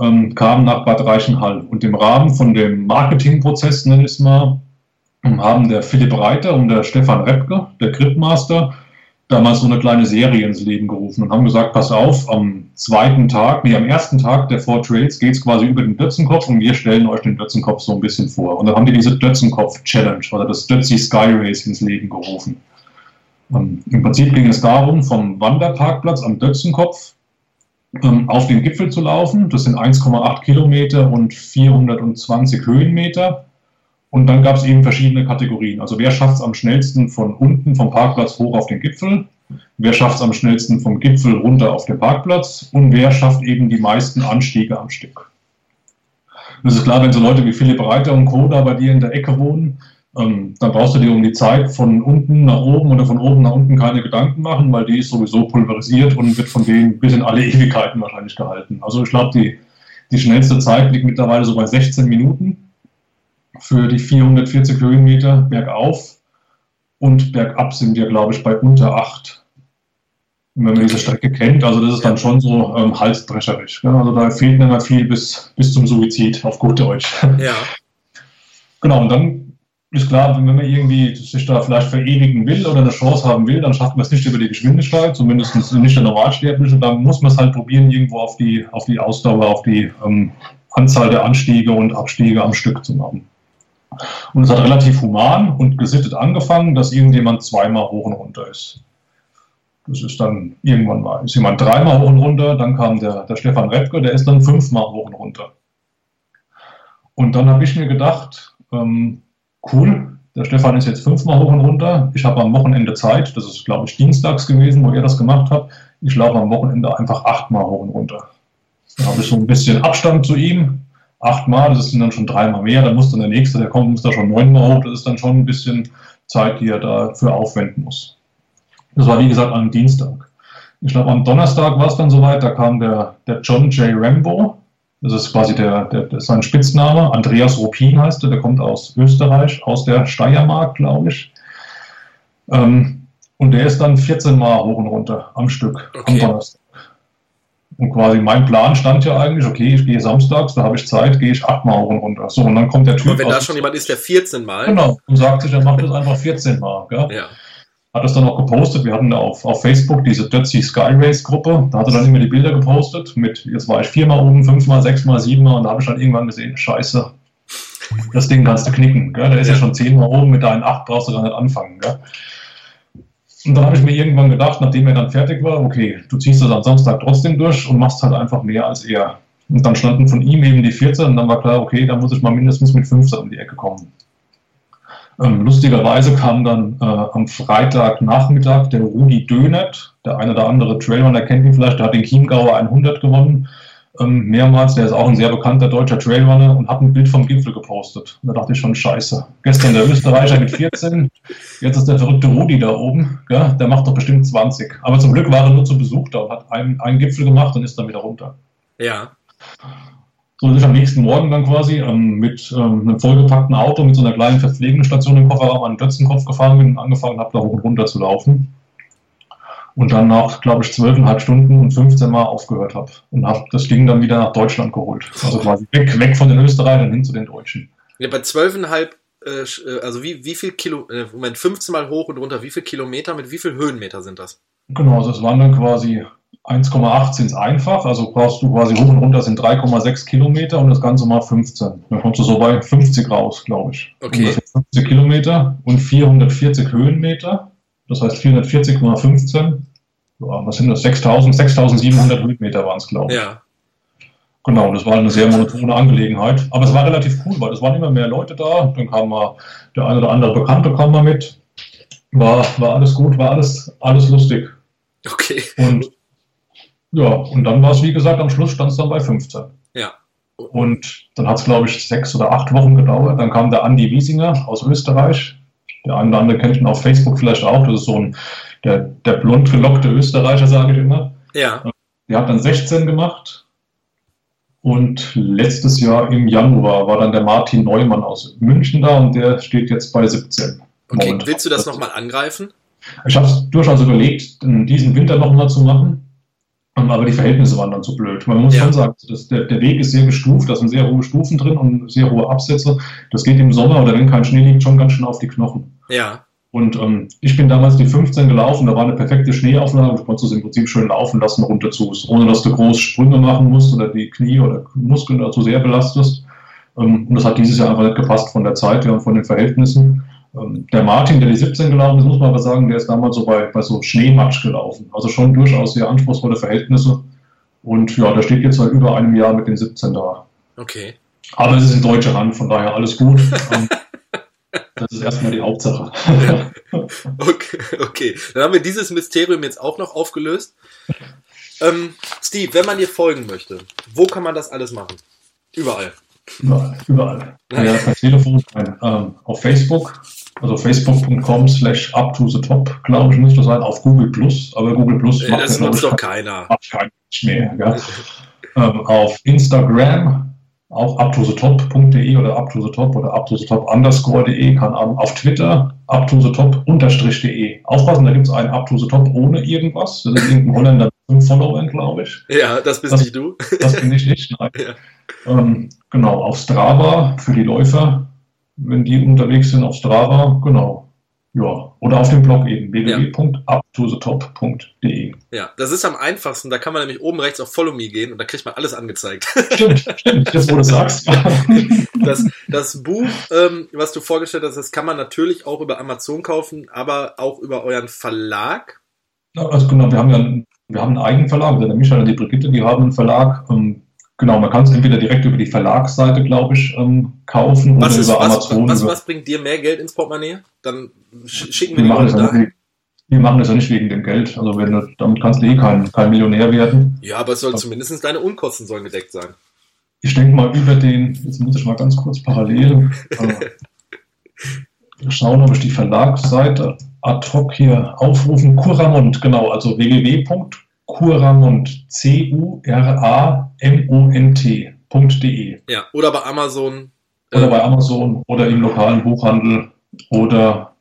ähm, kamen nach Bad Reichenhall. Und im Rahmen von dem Marketingprozess, nenne ich es mal, haben der Philipp Reiter und der Stefan Repke, der Gripmaster, damals so eine kleine Serie ins Leben gerufen und haben gesagt, pass auf, am zweiten Tag, nee, am ersten Tag der Four Trails geht es quasi über den Dötzenkopf und wir stellen euch den Dötzenkopf so ein bisschen vor. Und dann haben die diese Dötzenkopf-Challenge oder das Dötzi Sky Race ins Leben gerufen. Und Im Prinzip ging es darum, vom Wanderparkplatz am Dötzenkopf ähm, auf den Gipfel zu laufen. Das sind 1,8 Kilometer und 420 Höhenmeter. Und dann gab es eben verschiedene Kategorien. Also wer schafft es am schnellsten von unten vom Parkplatz hoch auf den Gipfel? Wer schafft es am schnellsten vom Gipfel runter auf den Parkplatz? Und wer schafft eben die meisten Anstiege am Stück? Das ist klar, wenn so Leute wie Philipp Reiter und Co. da bei dir in der Ecke wohnen, ähm, dann brauchst du dir um die Zeit von unten nach oben oder von oben nach unten keine Gedanken machen, weil die ist sowieso pulverisiert und wird von denen bis in alle Ewigkeiten wahrscheinlich gehalten. Also ich glaube, die, die schnellste Zeit liegt mittlerweile so bei 16 Minuten für die 440 Höhenmeter bergauf und bergab sind wir, glaube ich, bei unter 8. Und wenn man diese Strecke kennt, also das ist dann schon so ähm, halsbrecherisch. Gell? Also da fehlt mehr viel bis, bis zum Suizid, auf gut Deutsch. Ja. [laughs] Genau, und dann ist klar, wenn man irgendwie sich da vielleicht verewigen will oder eine Chance haben will, dann schafft man es nicht über die Geschwindigkeit, zumindest nicht der Normalsterbliche. Dann muss man es halt probieren, irgendwo auf die, auf die Ausdauer, auf die ähm, Anzahl der Anstiege und Abstiege am Stück zu machen. Und es hat relativ human und gesittet angefangen, dass irgendjemand zweimal hoch und runter ist. Das ist dann irgendwann mal, ist jemand dreimal hoch und runter, dann kam der, der Stefan Repke, der ist dann fünfmal hoch und runter. Und dann habe ich mir gedacht, ähm, cool, der Stefan ist jetzt fünfmal hoch und runter, ich habe am Wochenende Zeit, das ist glaube ich dienstags gewesen, wo er das gemacht hat, ich laufe am Wochenende einfach achtmal hoch und runter. Dann habe ich so ein bisschen Abstand zu ihm, achtmal, das sind dann schon dreimal mehr, dann muss dann der Nächste, der kommt, muss da schon neunmal hoch, das ist dann schon ein bisschen Zeit, die er dafür aufwenden muss. Das war wie gesagt am Dienstag. Ich glaube, am Donnerstag war es dann soweit, da kam der, der John J. Rambo, das ist quasi der, der, der sein Spitzname, Andreas Ruppin heißt er, der kommt aus Österreich, aus der Steiermark, glaube ich. Ähm, und der ist dann 14 Mal hoch und runter am Stück Okay. am Donnerstag. Und quasi mein Plan stand ja eigentlich, okay, ich gehe samstags, da habe ich Zeit, gehe ich achtmal hoch und runter. So, und dann kommt der Typ. Aber wenn da schon jemand ist, der 14 Mal. Genau, und sagt sich, er macht das einfach 14 Mal. Gell? Ja. Hat das dann auch gepostet. Wir hatten auf, auf Facebook diese Dötzi Sky Race Gruppe. Da hat er dann immer die Bilder gepostet mit, jetzt war ich viermal oben, fünfmal, sechsmal, siebenmal und da habe ich dann irgendwann gesehen, scheiße, das Ding kannst du knicken. Gell? Der ist ja. Schon zehnmal oben, mit deinen acht brauchst du gar nicht anfangen. Gell? Und dann habe ich mir irgendwann gedacht, nachdem er dann fertig war, okay, du ziehst das am Samstag trotzdem durch und machst halt einfach mehr als er. Und dann standen von ihm eben die 14 und dann war klar, okay, da muss ich mal mindestens mit 15 um die Ecke kommen. Ähm, lustigerweise kam dann äh, am Freitagnachmittag der Rudi Dönert, der eine oder andere Trailrunner kennt ihn vielleicht, der hat den Chiemgauer 100 gewonnen, ähm, mehrmals, der ist auch ein sehr bekannter deutscher Trailrunner und hat ein Bild vom Gipfel gepostet. Da dachte ich schon, scheiße. Gestern der Österreicher mit 14, jetzt ist der verrückte Rudi da oben, gell? der macht doch bestimmt 20. Aber zum Glück war er nur zu Besuch da und hat einen, einen Gipfel gemacht und ist dann wieder runter. Ja. So bin ich am nächsten Morgen dann quasi ähm, mit ähm, einem vollgepackten Auto mit so einer kleinen Verpflegungsstation im Kofferraum an den Dötzenkopf gefahren bin und angefangen habe, da hoch und runter zu laufen. Und dann nach, glaube ich, zwölfeinhalb Stunden und 15 Mal aufgehört habe und habe das Ding dann wieder nach Deutschland geholt. Also quasi weg, weg von den Österreichern hin zu den Deutschen. ja bei 12,5, äh, äh, also wie, wie viel Kilo, äh, Moment, 15 Mal hoch und runter, wie viel Kilometer mit wie viel Höhenmeter sind das? Genau, also es waren dann quasi 1,8 sind es einfach, also brauchst du quasi hoch und runter sind 3,6 Kilometer und das Ganze mal 15. Dann kommst du so bei 50 raus, glaube ich. Okay. Ungefähr 50 Kilometer und 440 Höhenmeter. Das heißt 440 mal 15. Ja, was sind das? 6000, 6700 Höhenmeter waren es, glaube ich. Ja. Genau, das war eine sehr monotone Angelegenheit. Aber es war relativ cool, weil es waren immer mehr Leute da. Dann kam mal der eine oder andere Bekannte kam mal mit. War, war alles gut, war alles, alles lustig. Okay. Und ja, und dann war es, wie gesagt, am Schluss stand es dann bei 15. Ja. Und dann hat es, glaube ich, sechs oder acht Wochen gedauert. Dann kam der Andi Wiesinger aus Österreich. Der eine oder andere kennt ihn auf Facebook vielleicht auch. Das ist so ein, der, der blond gelockte Österreicher, sage ich immer. Ja. Der hat dann 16 gemacht. Und letztes Jahr im Januar war dann der Martin Neumann aus München da und der steht jetzt bei 17. Okay, Momentan. willst du das nochmal angreifen? Ich habe es durchaus überlegt, diesen Winter nochmal zu machen. Aber die Verhältnisse waren dann zu blöd. Man muss Ja. schon sagen, dass der, der Weg ist sehr gestuft, da sind sehr hohe Stufen drin und sehr hohe Absätze. Das geht im Sommer oder wenn kein Schnee liegt, schon ganz schön auf die Knochen. Ja. Und ähm, ich bin damals die 15 gelaufen, da war eine perfekte Schneeauflage, du konntest es im Prinzip schön laufen lassen, runter zu, ohne dass du groß Sprünge machen musst oder die Knie oder Muskeln dazu sehr belastest. Ähm, und das hat dieses Jahr einfach nicht gepasst von der Zeit her und von den Verhältnissen. Ähm, der Martin, der die 17 gelaufen ist, muss man aber sagen, der ist damals so bei, bei so Schneematsch gelaufen. Also schon durchaus sehr anspruchsvolle Verhältnisse. Und ja, der steht jetzt seit über einem Jahr mit den 17 da. Okay. Aber es ist in deutscher Hand, von daher alles gut. [laughs] Ähm, das ist erstmal die Hauptsache. [laughs] Okay, okay. Dann haben wir dieses Mysterium jetzt auch noch aufgelöst. Ähm, Steve, wenn man dir folgen möchte, wo kann man das alles machen? Überall. Überall. überall. Ja, per Telefon, ähm, auf Facebook, also facebook.com slash up to the top, glaube ich, müsste das sein, auf Google Plus, aber Google Plus Äh, macht das nutzt doch keiner. macht kein Mensch mehr. Ja. Ähm, auf Instagram auch uptosetop.de oder uptosetop oder uptosetop underscore.de kann auf Twitter uptosetop unterstrich.de. Aufpassen, da gibt es einen uptosetop ohne irgendwas. Das ist irgendein Holländer mit fünf Followern, glaube ich. Ja, das bist das, nicht du. Das bin nicht ich, nein. [laughs] Ja. Ähm, genau, auf Strava für die Läufer, wenn die unterwegs sind auf Strava, genau. Ja, oder auf dem Blog eben www.uptothetop.de. Ja, das ist am einfachsten. Da kann man nämlich oben rechts auf Follow Me gehen und da kriegt man alles angezeigt. Stimmt, [laughs] stimmt. Jetzt, wo du sagst. [laughs] Das, das Buch, ähm, was du vorgestellt hast, das kann man natürlich auch über Amazon kaufen, aber auch über euren Verlag. Ja, also genau, wir haben ja einen, wir haben einen eigenen Verlag. Der Michael und die Brigitte, die haben einen Verlag. Ähm, Genau, man kann es entweder direkt über die Verlagsseite, glaube ich, ähm, kaufen was oder ist, über was, Amazon. Was, was, bringt dir mehr Geld ins Portemonnaie? Dann schicken wir, wir die Leute da. Wir machen das ja nicht wegen dem Geld. Also wenn du, damit kannst du eh kein, kein Millionär werden. Ja, aber es soll also, zumindest deine Unkosten sollen gedeckt sein. Ich denke mal über den, jetzt muss ich mal ganz kurz parallel [laughs] äh, schauen, ob ich die Verlagsseite ad hoc hier aufrufen. Curamont, genau, also www Curamont, C-U-R-A-M-O-N-T.de. Ja, oder bei Amazon. Oder äh, bei Amazon oder im lokalen Buchhandel oder.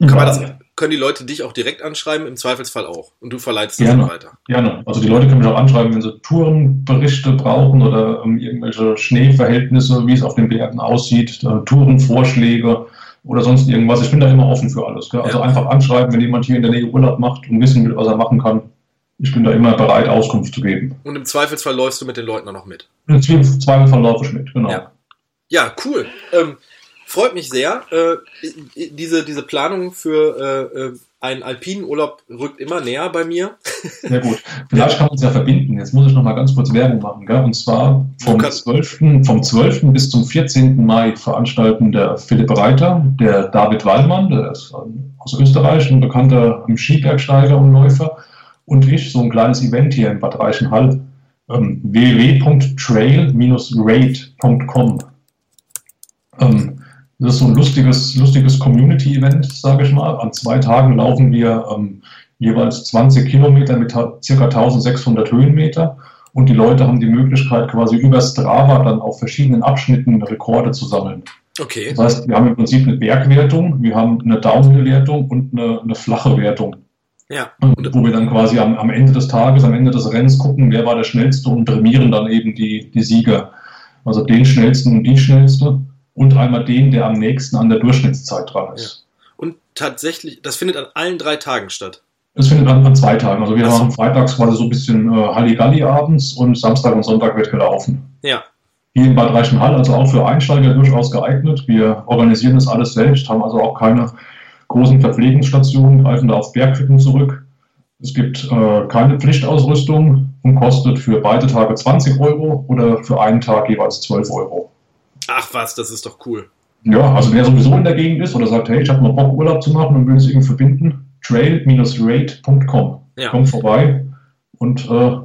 Kann man das, können die Leute dich auch direkt anschreiben, im Zweifelsfall auch. Und du verleitest das dann weiter. Gerne. Also die Leute können mich auch anschreiben, wenn sie Tourenberichte brauchen oder um, irgendwelche Schneeverhältnisse, wie es auf den Bergen aussieht, äh, Tourenvorschläge oder sonst irgendwas. Ich bin da immer offen für alles. Gell? Also ja. einfach anschreiben, wenn jemand hier in der Nähe Urlaub macht und wissen will, was er machen kann. Ich bin da immer bereit, Auskunft zu geben. Und im Zweifelsfall läufst du mit den Leuten auch noch mit. Im Zweifelsfall laufe ich mit, genau. Ja, ja cool. Ähm, freut mich sehr. Äh, diese, diese Planung für äh, äh einen alpinen Urlaub rückt immer näher bei mir. Sehr gut. Vielleicht kann man es ja verbinden. Jetzt muss ich noch mal ganz kurz Werbung machen. Gell? Und zwar vom 12., vom 12. bis zum 14. Mai veranstalten der Philipp Reiter, der David Wallmann, der ist aus Österreich, ein bekannter Skibergsteiger und Läufer, und ich so ein kleines Event hier in Bad Reichenhall. Ähm, www.trail-rate.com. Ähm, das ist so ein lustiges, lustiges Community-Event, sage ich mal. An zwei Tagen laufen wir ähm, jeweils 20 Kilometer mit ca. 1600 Höhenmeter. Und die Leute haben die Möglichkeit, quasi über Strava dann auf verschiedenen Abschnitten Rekorde zu sammeln. Okay. Das heißt, wir haben im Prinzip eine Bergwertung, wir haben eine Downhill-Wertung und eine, eine, flache Wertung. Ja. Und wo wir dann quasi am, am, Ende des Tages, am Ende des Rennens gucken, wer war der Schnellste und prämieren dann eben die, die Sieger. Also den Schnellsten und die Schnellste und einmal den, der am nächsten an der Durchschnittszeit dran ist. Ja. Und tatsächlich, das findet an allen drei Tagen statt. Es findet an, an, zwei Tagen. Also wir also. haben freitags quasi so ein bisschen äh, Halligalli abends und Samstag und Sonntag wird gelaufen. Ja. Hier in Bad Reichenhall, also auch für Einsteiger durchaus geeignet. Wir organisieren das alles selbst, haben also auch keine großen Verpflegungsstationen, greifen da auf Berghütten zurück. Es gibt äh, keine Pflichtausrüstung und kostet für beide Tage 20 Euro oder für einen Tag jeweils 12 Euro. Ach was, das ist doch cool. Ja, also wer sowieso in der Gegend ist oder sagt, hey, ich habe mal Bock Urlaub zu machen und will es irgendwie verbinden, trail-rate.com. Ja. Kommt vorbei und äh,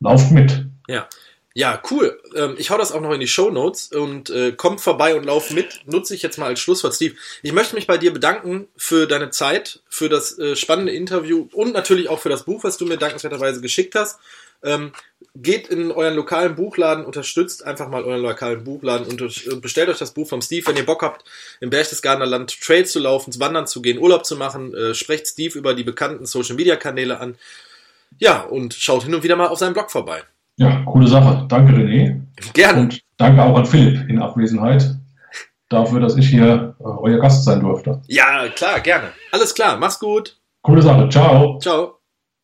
lauft mit. Ja. Ja, cool. Ähm, ich hau das auch noch in die Show Notes und äh, kommt vorbei und lauf mit. Nutze ich jetzt mal als Schlusswort, Steve. Ich möchte mich bei dir bedanken für deine Zeit, für das äh, spannende Interview und natürlich auch für das Buch, was du mir dankenswerterweise geschickt hast. Ähm, geht in euren lokalen Buchladen, unterstützt einfach mal euren lokalen Buchladen und, und bestellt euch das Buch vom Steve, wenn ihr Bock habt, im Berchtesgadener Land Trails zu laufen, wandern zu gehen, Urlaub zu machen. Äh, sprecht Steve über die bekannten Social Media Kanäle an. Ja, und schaut hin und wieder mal auf seinem Blog vorbei. Ja, coole Sache. Danke, René. Gerne. Und danke auch an Philipp in Abwesenheit dafür, dass ich hier äh, euer Gast sein durfte. Ja, klar, gerne. Alles klar. Mach's gut. Coole Sache. Ciao. Ciao.